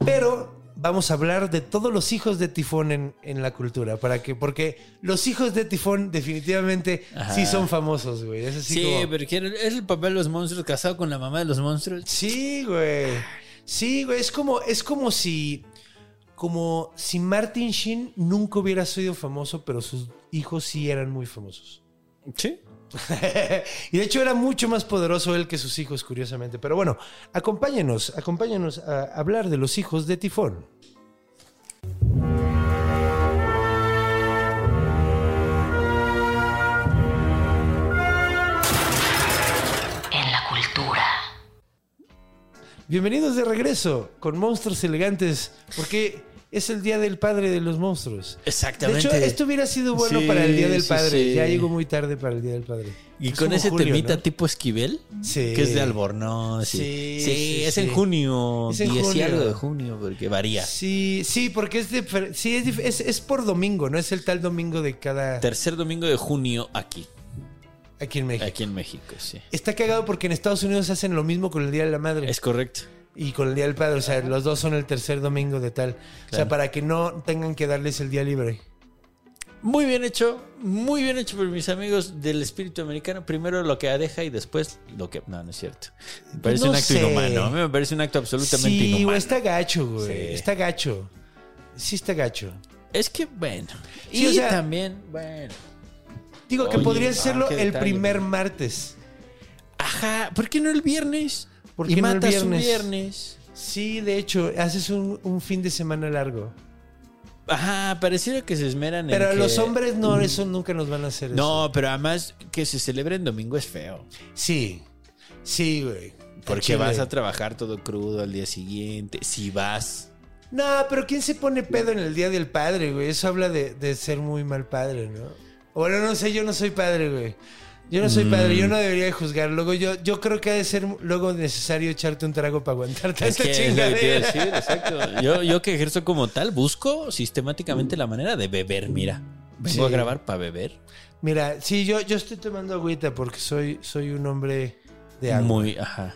Pero vamos a hablar de todos los hijos de Tifón en, en la cultura. Para que, porque los hijos de Tifón definitivamente Ajá. sí son famosos, güey. Es así Sí, como- porque es el papel de los monstruos casado con la mamá de los monstruos. Sí, güey. Sí, güey. Es como, es como si. Como si Martin Sheen nunca hubiera sido famoso, pero sus hijos sí eran muy famosos. Sí. y de hecho era mucho más poderoso él que sus hijos, curiosamente. Pero bueno, acompáñenos, acompáñenos a hablar de los hijos de Tifón. En la cultura. Bienvenidos de regreso con Monstruos Elegantes, porque es el Día del Padre de los Monstruos. Exactamente. De hecho, esto hubiera sido bueno Sí, para el Día del sí, Padre. sí. Ya llegó muy tarde para el Día del Padre. Y Es con ese julio, temita ¿no? tipo Esquivel, Sí. que es de Albornoz. Sí, Sí, es en junio, Es en 10 y junio. algo de junio, porque varía. Sí, sí, porque es, difer- sí, es, es, es por domingo, no es el tal domingo de cada... Tercer domingo de junio aquí, Aquí en México. aquí en México, sí. Está cagado porque en Estados Unidos hacen lo mismo con el Día de la Madre Es correcto. Y con el Día del Padre. O sea, los dos son el tercer domingo de tal. O sea, para que no tengan que darles el día libre. Muy bien hecho, muy bien hecho por mis amigos del espíritu americano. Primero lo que deja y después lo que... No, no es cierto. Me parece no un acto sé. inhumano. A mí me parece un acto absolutamente sí, inhumano. güey, está gacho, güey. Sí. Está gacho. sí está gacho. Es que, bueno. Sí, y o sea- también, bueno. Digo que podría ah, serlo el detalle, primer man. martes. Ajá, ¿por qué no el viernes? ¿Por y qué no el matas un viernes? Sí, de hecho, haces un, un fin de semana largo. Ajá, pareciera que se esmeran en Pero que- los hombres no, eso nunca nos van a hacer eso. No, pero además que se celebre en domingo es feo. Sí, sí, güey. Porque Chile. vas a trabajar todo crudo al día siguiente. Si vas. No, pero ¿quién se pone pedo en el Día del Padre, güey? Eso habla de, de ser muy mal padre, ¿no? Bueno, no sé, yo no soy padre, güey. Yo no soy padre, Mm. yo no debería de juzgar. Luego yo, yo creo que ha de ser luego necesario echarte un trago para aguantar Es tanta que es lo que te iba a chingadera. decir, exacto. Yo, yo que ejerzo como tal, busco sistemáticamente la manera de beber. Mira, vengo a grabar para beber. Mira, sí, yo, yo estoy tomando agüita porque soy, soy un hombre de agua. Muy, ajá.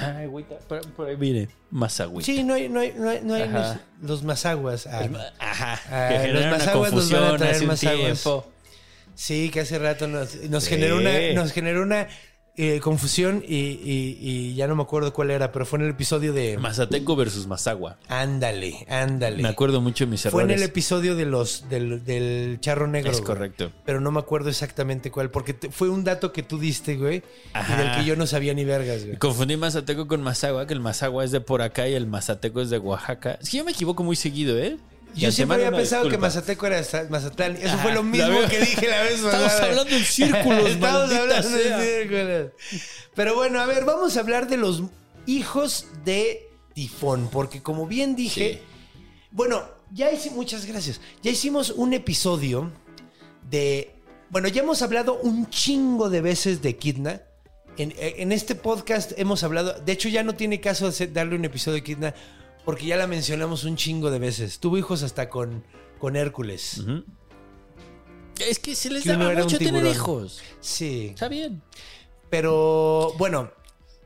Ay, agüita. Por, por ahí viene más agüita. Sí, no hay, no hay, no hay, no hay los, los más aguas. Ah, Ajá. Ah, que los una masaguas nos van a confusión traer un masaguas. Sí, que hace rato nos, nos Sí. generó una, nos generó una eh, confusión y, y- y ya no me acuerdo cuál era, pero fue en el episodio de... Mazateco versus Mazagua. Ándale, ándale. Me acuerdo mucho de mis Fue en errores. el episodio de los del, del charro negro. Es güey. correcto. Pero no me acuerdo exactamente cuál, porque te- fue un dato que tú diste, güey, Ajá. y del que yo no sabía ni vergas, güey. Confundí Mazateco con Mazagua, que el Mazagua es de por acá y el Mazateco es de Oaxaca. Es que yo me equivoco muy seguido, ¿eh? Yo siempre había pensado que. Mazateco era Mazatlán. Eso Ajá, fue lo la mismo que dije la vez Estamos pasada. hablando en círculos, Estamos hablando sea. en círculos. Pero bueno, a ver, vamos a hablar de los hijos de Tifón. Porque como bien dije, Sí. bueno, ya hicimos, muchas gracias. Ya hicimos un episodio de, bueno, ya hemos hablado un chingo de veces de Kidna. En, en este podcast hemos hablado, de hecho ya no tiene caso darle un episodio de Kidna porque ya la mencionamos un chingo de veces. Tuvo hijos hasta con, con Hércules. Es que se les Que daba mucho tener hijos. Sí. Está bien. Pero bueno,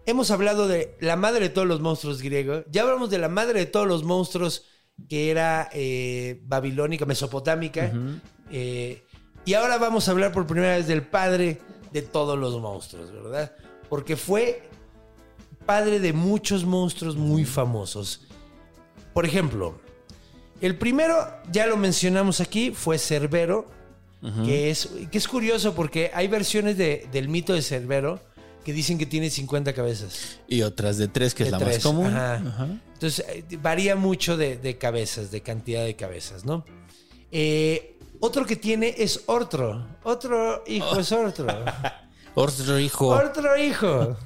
hemos hablado de la madre de todos los monstruos griegos. Ya hablamos de la madre de todos los monstruos que era eh, babilónica, mesopotámica. Eh, y ahora vamos a hablar por primera vez del padre de todos los monstruos, ¿verdad? Porque fue padre de muchos monstruos muy famosos. Por ejemplo, el primero, ya lo mencionamos aquí, fue Cerbero, que, es, que es curioso porque hay versiones de- del mito de Cerbero que dicen que tiene 50 cabezas. Y otras de tres, que es la tres, más común. ajá. Ajá. Entonces, eh, varía mucho de, de cabezas, de cantidad de cabezas, ¿no? Eh, otro que tiene es Ortro. Otro hijo es Ortro. Otro hijo. Otro hijo.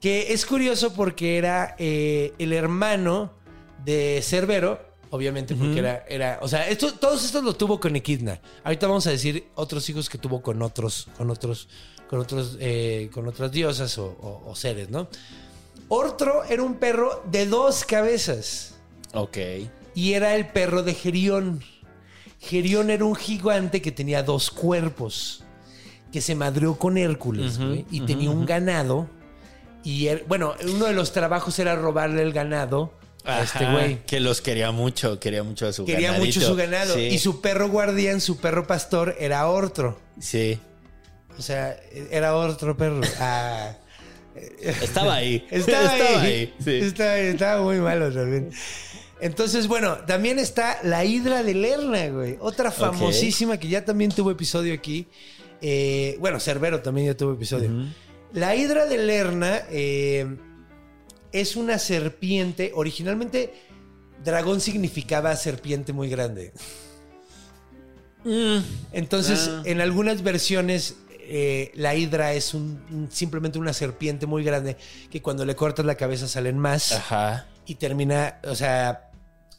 Que es curioso porque era eh, el hermano de Cerbero. Obviamente, porque era, era. O sea, esto, todos estos lo tuvo con Equidna. Ahorita vamos a decir otros hijos que tuvo con otros, con otros, con otros, eh, con otras diosas o, o- o seres, ¿no? Ortro era un perro de dos cabezas. Ok. Y era el perro de Gerión. Gerión era un gigante que tenía dos cuerpos. Que se madreó con Hércules, güey, Y tenía un ganado. Y bueno, uno de los trabajos era robarle el ganado a este güey. Que los quería mucho, quería mucho a su Quería ganadito. mucho su ganado. Sí. Y su perro guardián, su perro pastor, era Ortro. Sí. O sea, era otro perro. Ah. Estaba ahí. Estaba, ahí. Sí. Estaba, ahí, estaba muy malo también. Entonces, bueno, también está la Hidra de Lerna, güey. Otra famosísima que ya también tuvo episodio aquí. Eh, bueno, Cerbero también ya tuvo episodio. La Hidra de Lerna eh, es una serpiente. Originalmente, dragón significaba serpiente muy grande. Entonces, Ah. en algunas versiones, eh, la hidra es un- simplemente una serpiente muy grande que cuando le cortas la cabeza salen más Ajá. y termina, o sea,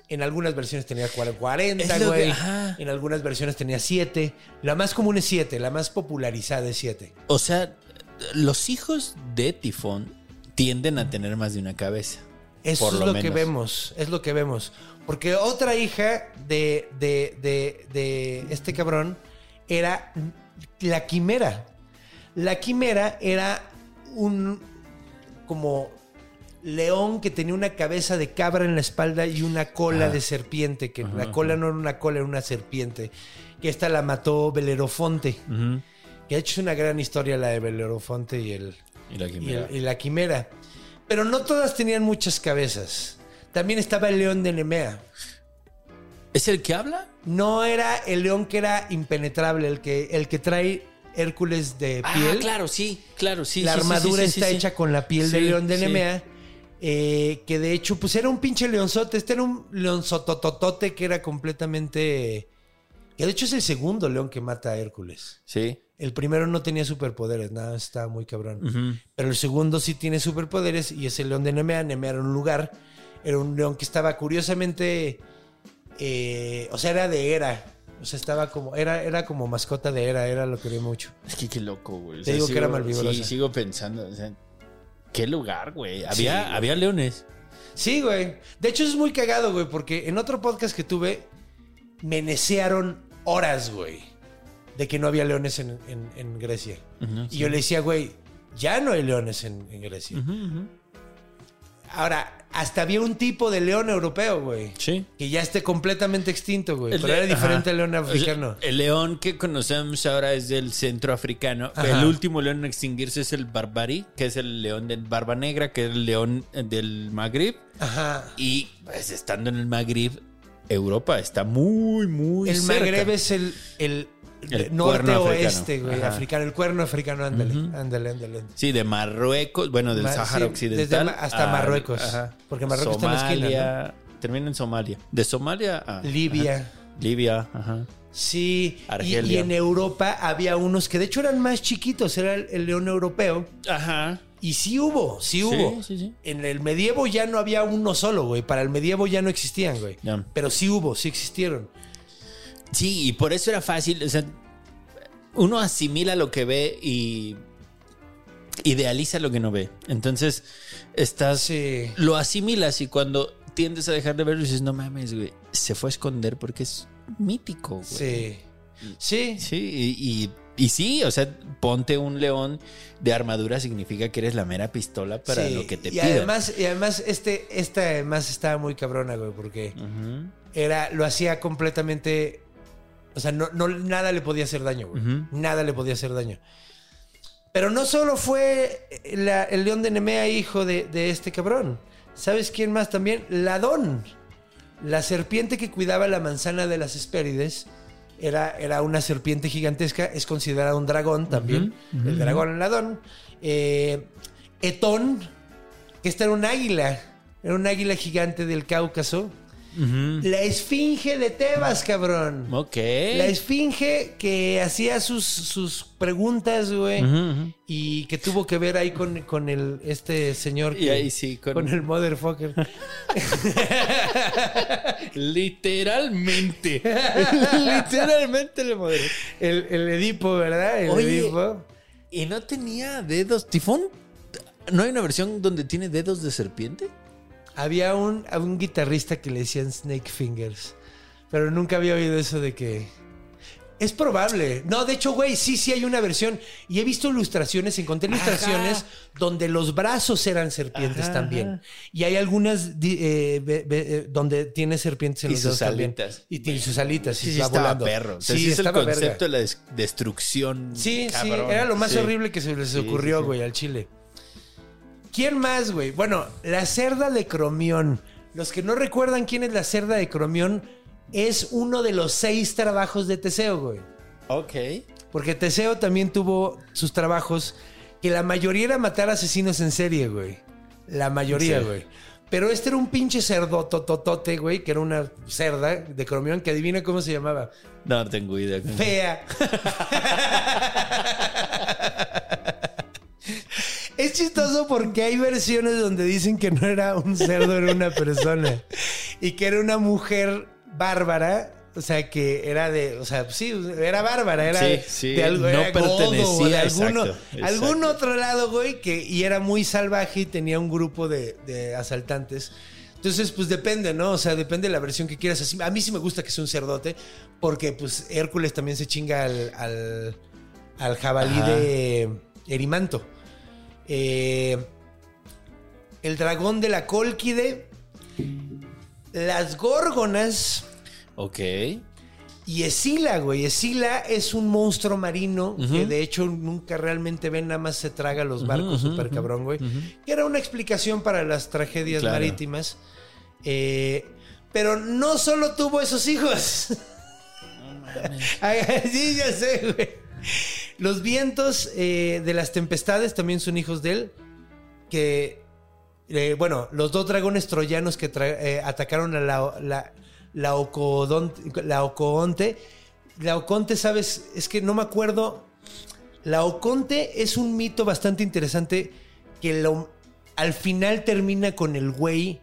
en algunas versiones tenía 40, Es lo que- güey. En algunas versiones tenía 7. La más común es 7, la más popularizada es 7. O sea, los hijos de Tifón tienden a tener más de una cabeza. Eso Por es lo que vemos, es lo que vemos. Porque otra hija de, de, de, de este cabrón era la quimera. La quimera era un como león que tenía una cabeza de cabra en la espalda y una cola de serpiente, que la cola no era una cola, era una serpiente. Que esta la mató Belerofonte. Que ha hecho una gran historia la de Belerofonte y el, Y la y, quimera. el- y la quimera. Pero no todas tenían muchas cabezas. También estaba el león de Nemea. ¿Es el que habla? No era el león que era impenetrable, el que, el que trae Hércules de piel. Ah, claro, sí, claro, sí. la sí, armadura sí, sí, está hecha con la piel del león de. Nemea. eh, que de hecho, pues era un pinche leonzote. Este era un leonzotototote que era completamente. Que de hecho es el segundo león que mata a Hércules. Sí. El primero no tenía superpoderes, nada, está muy cabrón. Pero el segundo sí tiene superpoderes y es el león de Nemea. Nemea era un lugar, era un león que estaba curiosamente, eh, o sea, era de Hera. O sea, estaba como, era, era como mascota de Hera, era lo quería mucho. Es que qué loco, güey. O Te digo que era malvibrosa. Sí, sigo pensando. O sea, qué lugar, güey. Había, había leones. Sí, güey. De hecho, eso es muy cagado, güey, porque en otro podcast que tuve, me necearon horas, güey, de que no había leones en, en- en Grecia. y yo le decía, güey, ya no hay leones en, en Grecia. Ahora, hasta había un tipo de león europeo, güey. Sí. Que ya esté completamente extinto, güey. El Pero de- era diferente al león africano. O sea, el león que conocemos ahora es del centro africano. Ajá. El último león en extinguirse es el barbari, que es el león del barba negra, que es el león del Magrib. Ajá. Y pues estando en el Magrib, Europa está muy, muy El cerca. Magreb es el, el, El norte cuerno oeste, africano. güey, Ajá. africano. El cuerno africano, ándale, ándale, ándale. Sí, de Marruecos, bueno, del Ma- sí, Occidental. desde hasta a- Marruecos, porque Marruecos está en la esquina, Termina en Somalia. De Somalia a Libia. ajá. Libia, ajá. Sí, y, Argelia. y en Europa había unos que de hecho eran más chiquitos, era el, el león europeo. Ajá. Y sí hubo, sí hubo. sí, sí. En el medievo ya no había uno solo, güey. Para el medievo ya no existían, güey. Pero sí hubo, sí existieron. Sí, y por eso era fácil. O sea, uno asimila lo que ve y idealiza lo que no ve. Entonces, estás. Sí. Lo asimilas y cuando tiendes a dejar de verlo dices, no mames, güey. Se fue a esconder porque es mítico, güey. Sí. Sí. Sí, y, y- y sí, o sea, ponte un león de armadura significa que eres la mera pistola para sí. lo que te y además, y además, este, esta además estaba muy cabrona, güey, porque era, lo hacía completamente. O sea, no, no- nada le podía hacer daño, güey. Nada le podía hacer daño. Pero no solo fue la- el león de Nemea hijo de, de este cabrón. ¿Sabes quién más también? Ladón. La serpiente que cuidaba la manzana de las Hespérides era, era una serpiente gigantesca. Es considerada un dragón también. El dragón Ladón. Eh, Etón, que esta era un águila. Era un águila gigante del Cáucaso. La esfinge de Tebas, cabrón. Ok. La esfinge que hacía sus, sus preguntas, güey. Y que tuvo que ver ahí con, con el, este señor. Y que- ahí sí, con- con... el motherfucker. Literalmente. Literalmente le moderé. el, el Edipo, ¿verdad? El Oye. Edipo. ¿Y no tenía dedos? ¿Tifón? ¿No hay una versión donde tiene dedos de serpiente? Había un, a un guitarrista que le decían Snake Fingers. Pero nunca había oído eso de que. Es probable. No, de hecho, güey, sí, sí hay una versión. Y he visto ilustraciones, encontré ilustraciones donde los brazos eran serpientes Ajá, también. ajá. Y hay algunas eh, eh, donde tiene serpientes en Y los sus dedos también. alitas. Y tiene sus alitas. Sí, y sí, va estaba volando. perro. O sea, sí, sí, es el concepto verga. de la des- destrucción. Sí, cabrón. sí, era lo más Sí. horrible que se les Sí, ocurrió, sí, sí. güey, al chile. ¿Quién más, güey? Bueno, la cerda de Cromión. Los que no recuerdan quién es la cerda de Cromión, es uno de los seis trabajos de Teseo, güey. Ok. Porque Teseo también tuvo sus trabajos, que la mayoría era matar asesinos en serie, güey. La mayoría, Sí. güey. Pero este era un pinche cerdotototote, güey, que era una cerda de Cromión, que adivina cómo se llamaba. No tengo idea. Fea. Es chistoso porque hay versiones donde dicen que no era un cerdo, era una persona. Y que era una mujer bárbara. O sea, que era de. O sea, sí, era bárbara. Era Sí, sí, de algo. no era godo, pertenecía, o de alguno, exacto, exacto. algún otro lado, güey. Que, y era muy salvaje y tenía un grupo de, de asaltantes. Entonces, pues depende, ¿no? O sea, depende de la versión que quieras. Así- A mí sí me gusta que sea un cerdote, porque pues Hércules también se chinga al, al, al jabalí Ajá. de Erimanto. Eh, el dragón de la Cólquide. Las górgonas Ok. y Escila, güey. Escila es un monstruo marino que de hecho nunca realmente ven, nada más se traga los barcos súper cabrón, güey. Que era una explicación para las tragedias Claro. marítimas. Eh, Pero no solo tuvo esos hijos. Sí, ya sé, güey. Los vientos eh, de las tempestades también son hijos de él. Que, eh, bueno, los dos dragones troyanos que eh, atacaron a la, la, la, la Ocoonte. La Oconte, ¿sabes? Es que no me acuerdo. La Oconte es un mito bastante interesante que al final termina con el güey.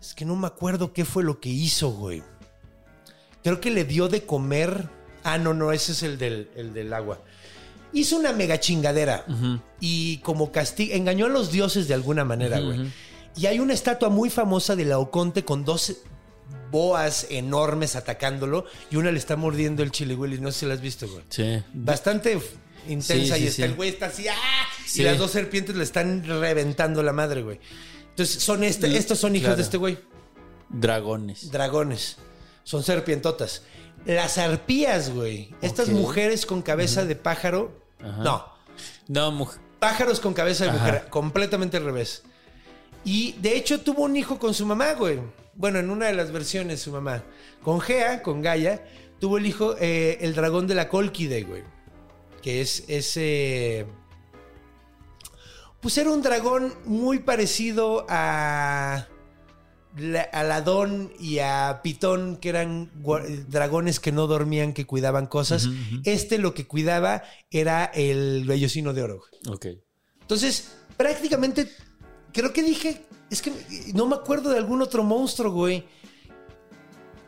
Es que no me acuerdo qué fue lo que hizo, güey. Creo que le dio de comer. Ah, no, no, ese es el del agua. Hizo una mega chingadera. Y como castigo, engañó a los dioses de alguna manera, güey. Y hay una estatua muy famosa de Laoconte con dos boas enormes atacándolo. Y una le está mordiendo el chile, güey. No sé si la has visto, güey. Sí. Bastante intensa. Sí, sí, y está sí. el güey está así. ¡ah! Sí. Y las dos serpientes le están reventando la madre, güey. Entonces, son este, estos son hijos Claro. de este güey Dragones. dragones. Son serpientotas. Las arpías, güey. Estas mujeres con cabeza de pájaro. No. No, mujer. Pájaros con cabeza de Ajá. mujer. Completamente al revés. Y de hecho tuvo un hijo con su mamá, güey. Bueno, en una de las versiones, su mamá. Con Gea, con Gaia, tuvo el hijo, eh, el dragón de la Colquide, güey. Que es ese. Pues era un dragón muy parecido a. la- y a Pitón, que eran dragones que no dormían, que cuidaban cosas. Este lo que cuidaba era el vellocino de oro. Ok. Entonces, prácticamente, creo que dije, es que no me acuerdo de algún otro monstruo, güey.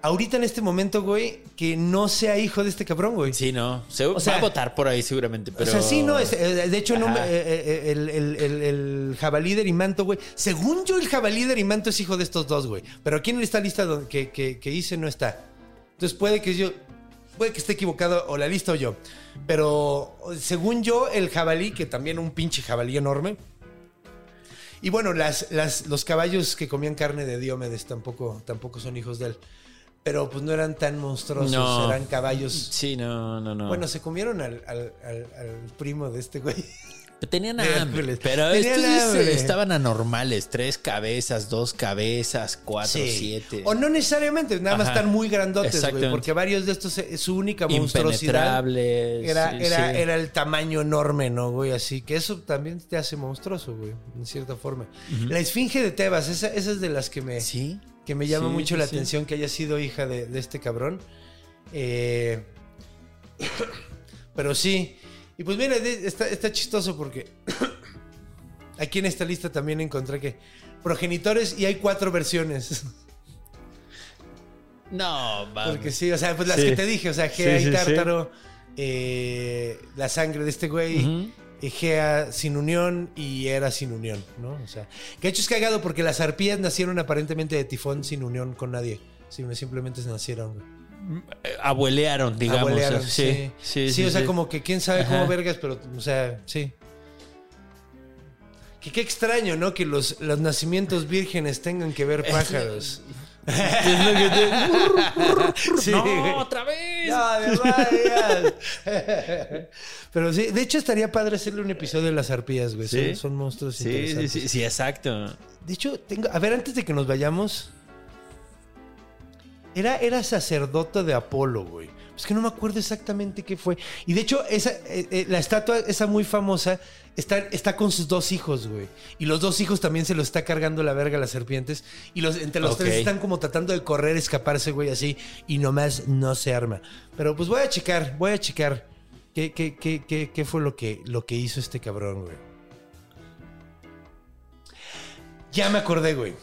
Ahorita en este momento, güey, que no sea hijo de este cabrón, güey. Sí, no. Se va sea- a votar por ahí seguramente, pero. O sea, sí, no, es- eh, de hecho, no eh, eh, el, el- el- el jabalí de güey. Según yo, el jabalí de Erimanto es hijo de estos dos, güey. Pero aquí en esta lista que, que- que hice no está. Entonces puede que yo, puede que esté equivocado o la lista o yo. Pero según yo, el jabalí, que también un pinche jabalí enorme. Y bueno, las, las- los caballos que comían carne de Diomedes tampoco, tampoco son hijos de él. Pero pues no eran tan monstruosos, No. eran caballos. Sí, no, no, no. Bueno, se comieron al, al- al- al primo de este güey. Tenían hambre. Pero Tenían estos hambre. estaban anormales. Tres cabezas, dos cabezas, cuatro, Sí. siete. O no necesariamente, nada más están muy grandotes, güey. Porque varios de estos, eh, su única monstruosidad era, era, sí. era el tamaño enorme, ¿no, güey? Así que eso también te hace monstruoso, güey, en cierta forma. La esfinge de Tebas, esa, esa es de las que me, Sí. Que me llama Sí, mucho la sí. atención que haya sido hija de, de este cabrón. Eh, pero sí. Y pues mira, está, está chistoso porque aquí en esta lista también encontré que progenitores y hay cuatro versiones. No, vamos. Porque sí, o sea, pues las Sí. que te dije, o sea, Gea Sí, y sí, sí. Tártaro, eh, la sangre de este güey, Gea sin unión y Era sin unión, ¿no? O sea, que de hecho es cagado porque las arpías nacieron aparentemente de tifón sin unión con nadie, sino simplemente nacieron, güey. Eh, Abuelearon, digamos. Abuelearon, sí, sí, sí, sí, o sea, como que quién sabe Ajá. cómo vergas, pero, o sea, sí. Que qué extraño, ¿no? Que los, los nacimientos vírgenes tengan que ver pájaros. Sí, no, otra vez. No, de. Pero sí, de hecho estaría padre hacerle un episodio de las arpías, güey. Sí. Son, son monstruos Sí, sí, interesantes. sí, sí, exacto. De hecho, tengo. A ver, antes de que nos vayamos. Era, era sacerdote de Apolo, güey. Es que no me acuerdo exactamente qué fue. Y de hecho, esa, eh, eh, la estatua, esa muy famosa, está, está con sus dos hijos, güey. Y los dos hijos también se los está cargando la verga a las serpientes. Y los, entre los tres están como tratando de correr, escaparse, güey, así. Y nomás no se arma. Pero pues voy a checar, voy a checar. ¿Qué, qué, qué, qué, qué fue lo que, lo que hizo este cabrón, güey? Ya me acordé, güey.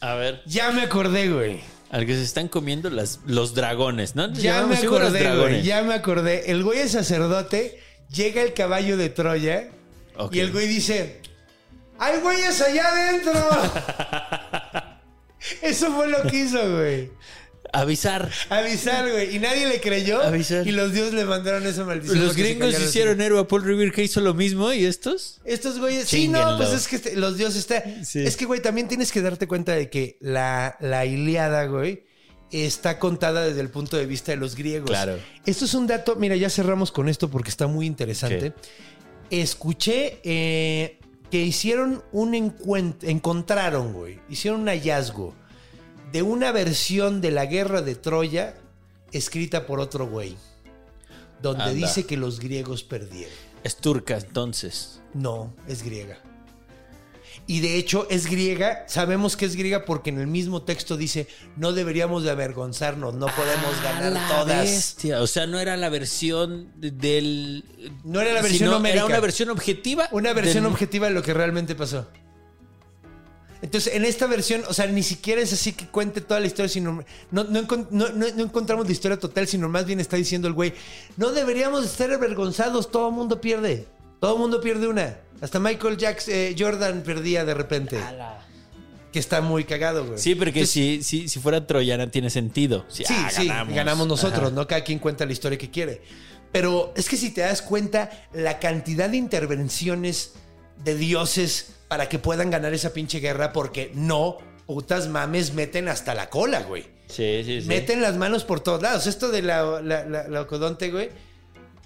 A ver, Ya me acordé, güey. Al que se están comiendo las, los dragones, ¿no? Ya me acordé, güey. Ya me acordé. El güey es sacerdote, llega el caballo de Troya y el güey dice: ¡Hay güeyes allá adentro! Eso fue lo que hizo, güey. Avisar. Avisar, güey. Y nadie le creyó. Avisar. Y los dioses le mandaron esa maldición. Los gringos hicieron héroe a Paul Revere que hizo lo mismo y estos. Estos güeyes. Sí, no, pues es que este- los dioses están. Sí. Es que, güey, también tienes que darte cuenta de que la, la Iliada, güey, está contada desde el punto de vista de los griegos. Claro. Esto es un dato. Mira, ya cerramos con esto porque está muy interesante. Escuché eh, que hicieron un encuentro. Encontraron, güey. Hicieron un hallazgo de una versión de la guerra de Troya escrita por otro güey, donde Anda. dice que los griegos perdieron. Es turca, entonces. No, es griega. Y de hecho es griega, sabemos que es griega porque en el mismo texto dice, no deberíamos de avergonzarnos, no podemos Ah, ganar la todas. bestia. O sea, no era la versión de- del. No era la versión. Era una versión objetiva. Una versión del- objetiva de lo que realmente pasó. Entonces, en esta versión, o sea, ni siquiera es así que cuente toda la historia, sino no, no, encon- no- no- no encontramos la historia total, sino más bien está diciendo el güey, no deberíamos estar avergonzados, todo el mundo pierde, todo el mundo pierde una. Hasta Michael Jackson, eh, Jordan perdía de repente. Que está muy cagado, güey. Sí, porque Entonces, si, si, si fuera troyana tiene sentido. Sí, Sí, ah, sí, ganamos, nosotros, Ajá. ¿no? Cada quien cuenta la historia que quiere. Pero es que si te das cuenta, la cantidad de intervenciones de dioses para que puedan ganar esa pinche guerra, porque no, putas mames, meten hasta la cola, güey. Sí, sí, sí. Meten las manos por todos lados. Esto de la, la, la- laocodonte, güey.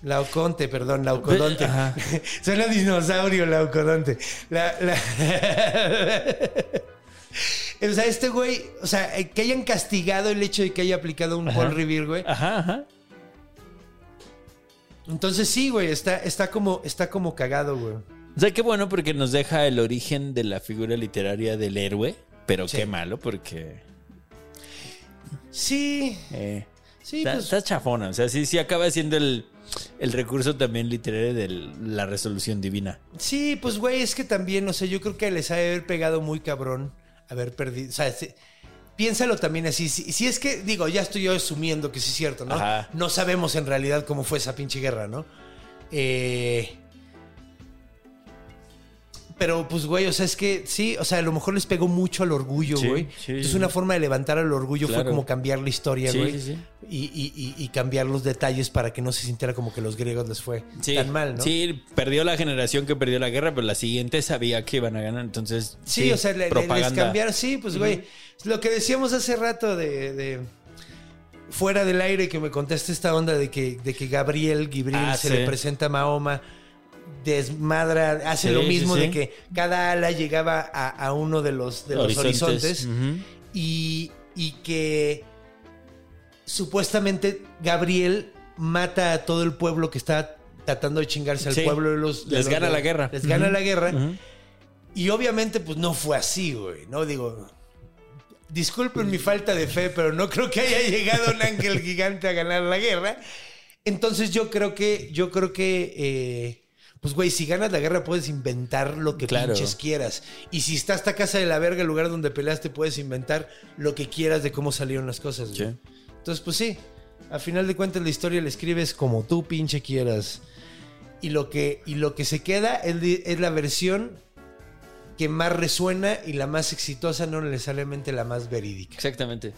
Laoconte, perdón, laocodonte. Ajá. Suena dinosaurio, laocodonte. La, la- o sea, este güey, o sea, eh, que hayan castigado el hecho de que haya aplicado un Ajá. Paul Revere, güey. Ajá, ajá. Entonces sí, güey, está, está, como, está como cagado, güey. O sea, qué bueno porque nos deja el origen de la figura literaria del héroe, pero Sí. qué malo porque Sí, eh, sí, está, pues, está chafona. O sea, sí, sí acaba siendo el, el recurso también literario de la resolución divina. sí, pues, güey, es que también, o sea, yo creo que les ha de haber pegado muy cabrón haber perdido. O sea, se- piénsalo también así. Si, si es que, digo, ya estoy yo asumiendo que sí es cierto, ¿no? Ajá. No sabemos en realidad cómo fue esa pinche guerra, ¿no? Eh. Pero, pues, güey, o sea, es que sí, o sea, a lo mejor les pegó mucho al orgullo, Sí, güey. sí, Entonces, sí. una forma de levantar al orgullo fue como cambiar la historia, güey. sí, sí. Y, y- y- y cambiar los detalles para que no se sintiera como que los griegos les fue tan mal, ¿no? Sí, perdió la generación que perdió la guerra, pero la siguiente sabía que iban a ganar, entonces. Sí, o sea, le- le- les cambiaron, sí, pues, güey. Lo que decíamos hace rato de, de- fuera del aire que me contaste esta onda de que, de que Gabriel Gibril Ah, se sí. le presenta a Mahoma, desmadra, hace Sí, lo mismo sí. de que cada ala llegaba a, a uno de los, de los horizontes, y, y que supuestamente Gabriel mata a todo el pueblo que está tratando de chingarse al pueblo de los... de Les los- gana de- la guerra. Les gana la guerra. Y obviamente, pues no fue así, güey. No digo. Disculpen mi falta de fe, pero no creo que haya llegado un ángel gigante a ganar la guerra. Entonces yo creo que, yo creo que, eh, pues güey, si ganas la guerra puedes inventar lo que Claro. pinches quieras. Y si está esta casa de la verga, el lugar donde peleaste, puedes inventar lo que quieras de cómo salieron las cosas. güey. Sí. Entonces, pues sí, al final de cuentas la historia la escribes como tú pinche quieras. Y lo que, y lo que se queda es, es la versión que más resuena y la más exitosa, no necesariamente la más verídica. Exactamente.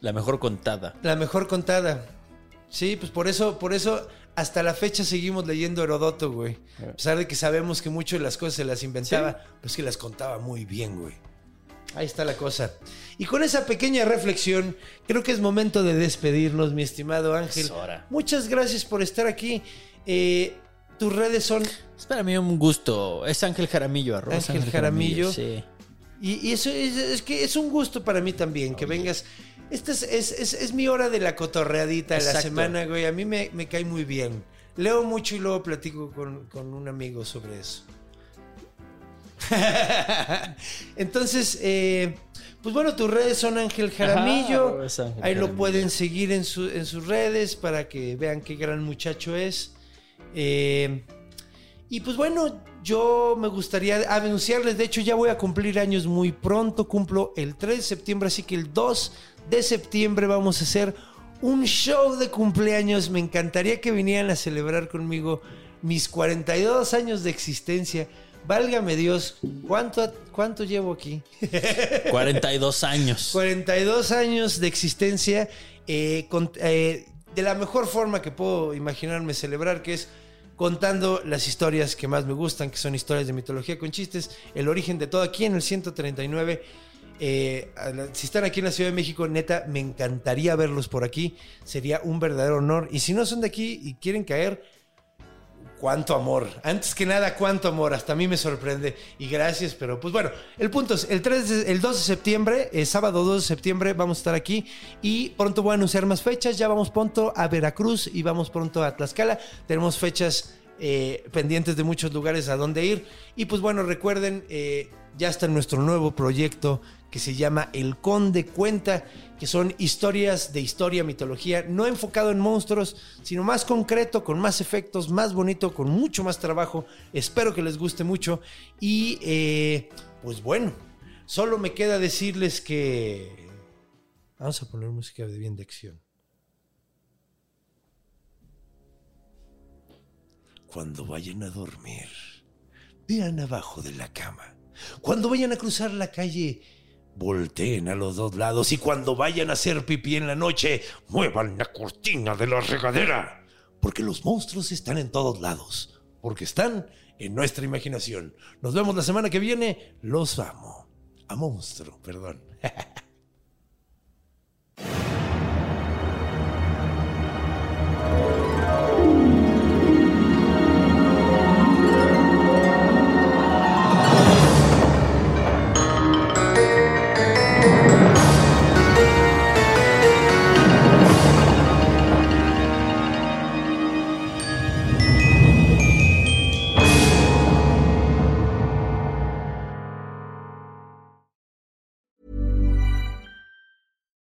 La mejor contada. La mejor contada. Sí, pues por eso, por eso hasta la fecha seguimos leyendo Herodoto, güey. A pesar de que sabemos que mucho de las cosas se las inventaba, pues que las contaba muy bien, güey. Ahí está la cosa. Y con esa pequeña reflexión, creo que es momento de despedirnos, mi estimado Ángel. Es hora. Muchas gracias por estar aquí. Eh, tus redes son Es para mí un gusto. Es Ángel Jaramillo, arroba es Ángel Jaramillo. Sí. Y, y eso es, es que es un gusto para mí también que vengas. Esta es, es- es- es mi hora de la cotorreadita de la semana, güey. A mí me, me cae muy bien. Leo mucho y luego platico con, con un amigo sobre eso. Entonces, eh, pues bueno, tus redes son Ángel Jaramillo. Ajá, es Ángel Ahí lo pueden seguir en, su- en sus redes para que vean qué gran muchacho es. Eh, y pues bueno, yo me gustaría anunciarles, de hecho ya voy a cumplir años muy pronto, cumplo el 3 de septiembre, así que el 2 de septiembre vamos a hacer un show de cumpleaños. Me encantaría que vinieran a celebrar conmigo mis 42 años de existencia. Válgame Dios, ¿cuánto, cuánto llevo aquí? 42 años. 42 años de existencia eh, con- eh, de la mejor forma que puedo imaginarme celebrar, que es contando las historias que más me gustan, que son historias de mitología con chistes, el origen de todo aquí en el 139. Eh, si están aquí en la Ciudad de México, neta, me encantaría verlos por aquí. Sería un verdadero honor. Y si no son de aquí y quieren caer, Cuánto amor. Antes que nada, cuánto amor. Hasta a mí me sorprende. Y gracias, pero pues bueno, el punto es, el, 3 de- el 2 de septiembre, eh, sábado 2 de septiembre, vamos a estar aquí y pronto voy a anunciar más fechas. Ya vamos pronto a Veracruz y vamos pronto a Tlaxcala. Tenemos fechas eh, pendientes de muchos lugares a donde ir. Y pues bueno, recuerden, eh, ya está nuestro nuevo proyecto que se llama El Conde Cuenta, que son historias de historia, mitología, no enfocado en monstruos, sino más concreto, con más efectos, más bonito, con mucho más trabajo. Espero que les guste mucho. Y eh, pues bueno, solo me queda decirles que... Vamos a poner música de bien de acción. Cuando vayan a dormir, vean abajo de la cama. Cuando vayan a cruzar la calle, volteen a los dos lados. Y cuando vayan a hacer pipí en la noche, muevan la cortina de la regadera. Porque los monstruos están en todos lados. Porque están en nuestra imaginación. Nos vemos la semana que viene. Los amo. A monstruo, perdón.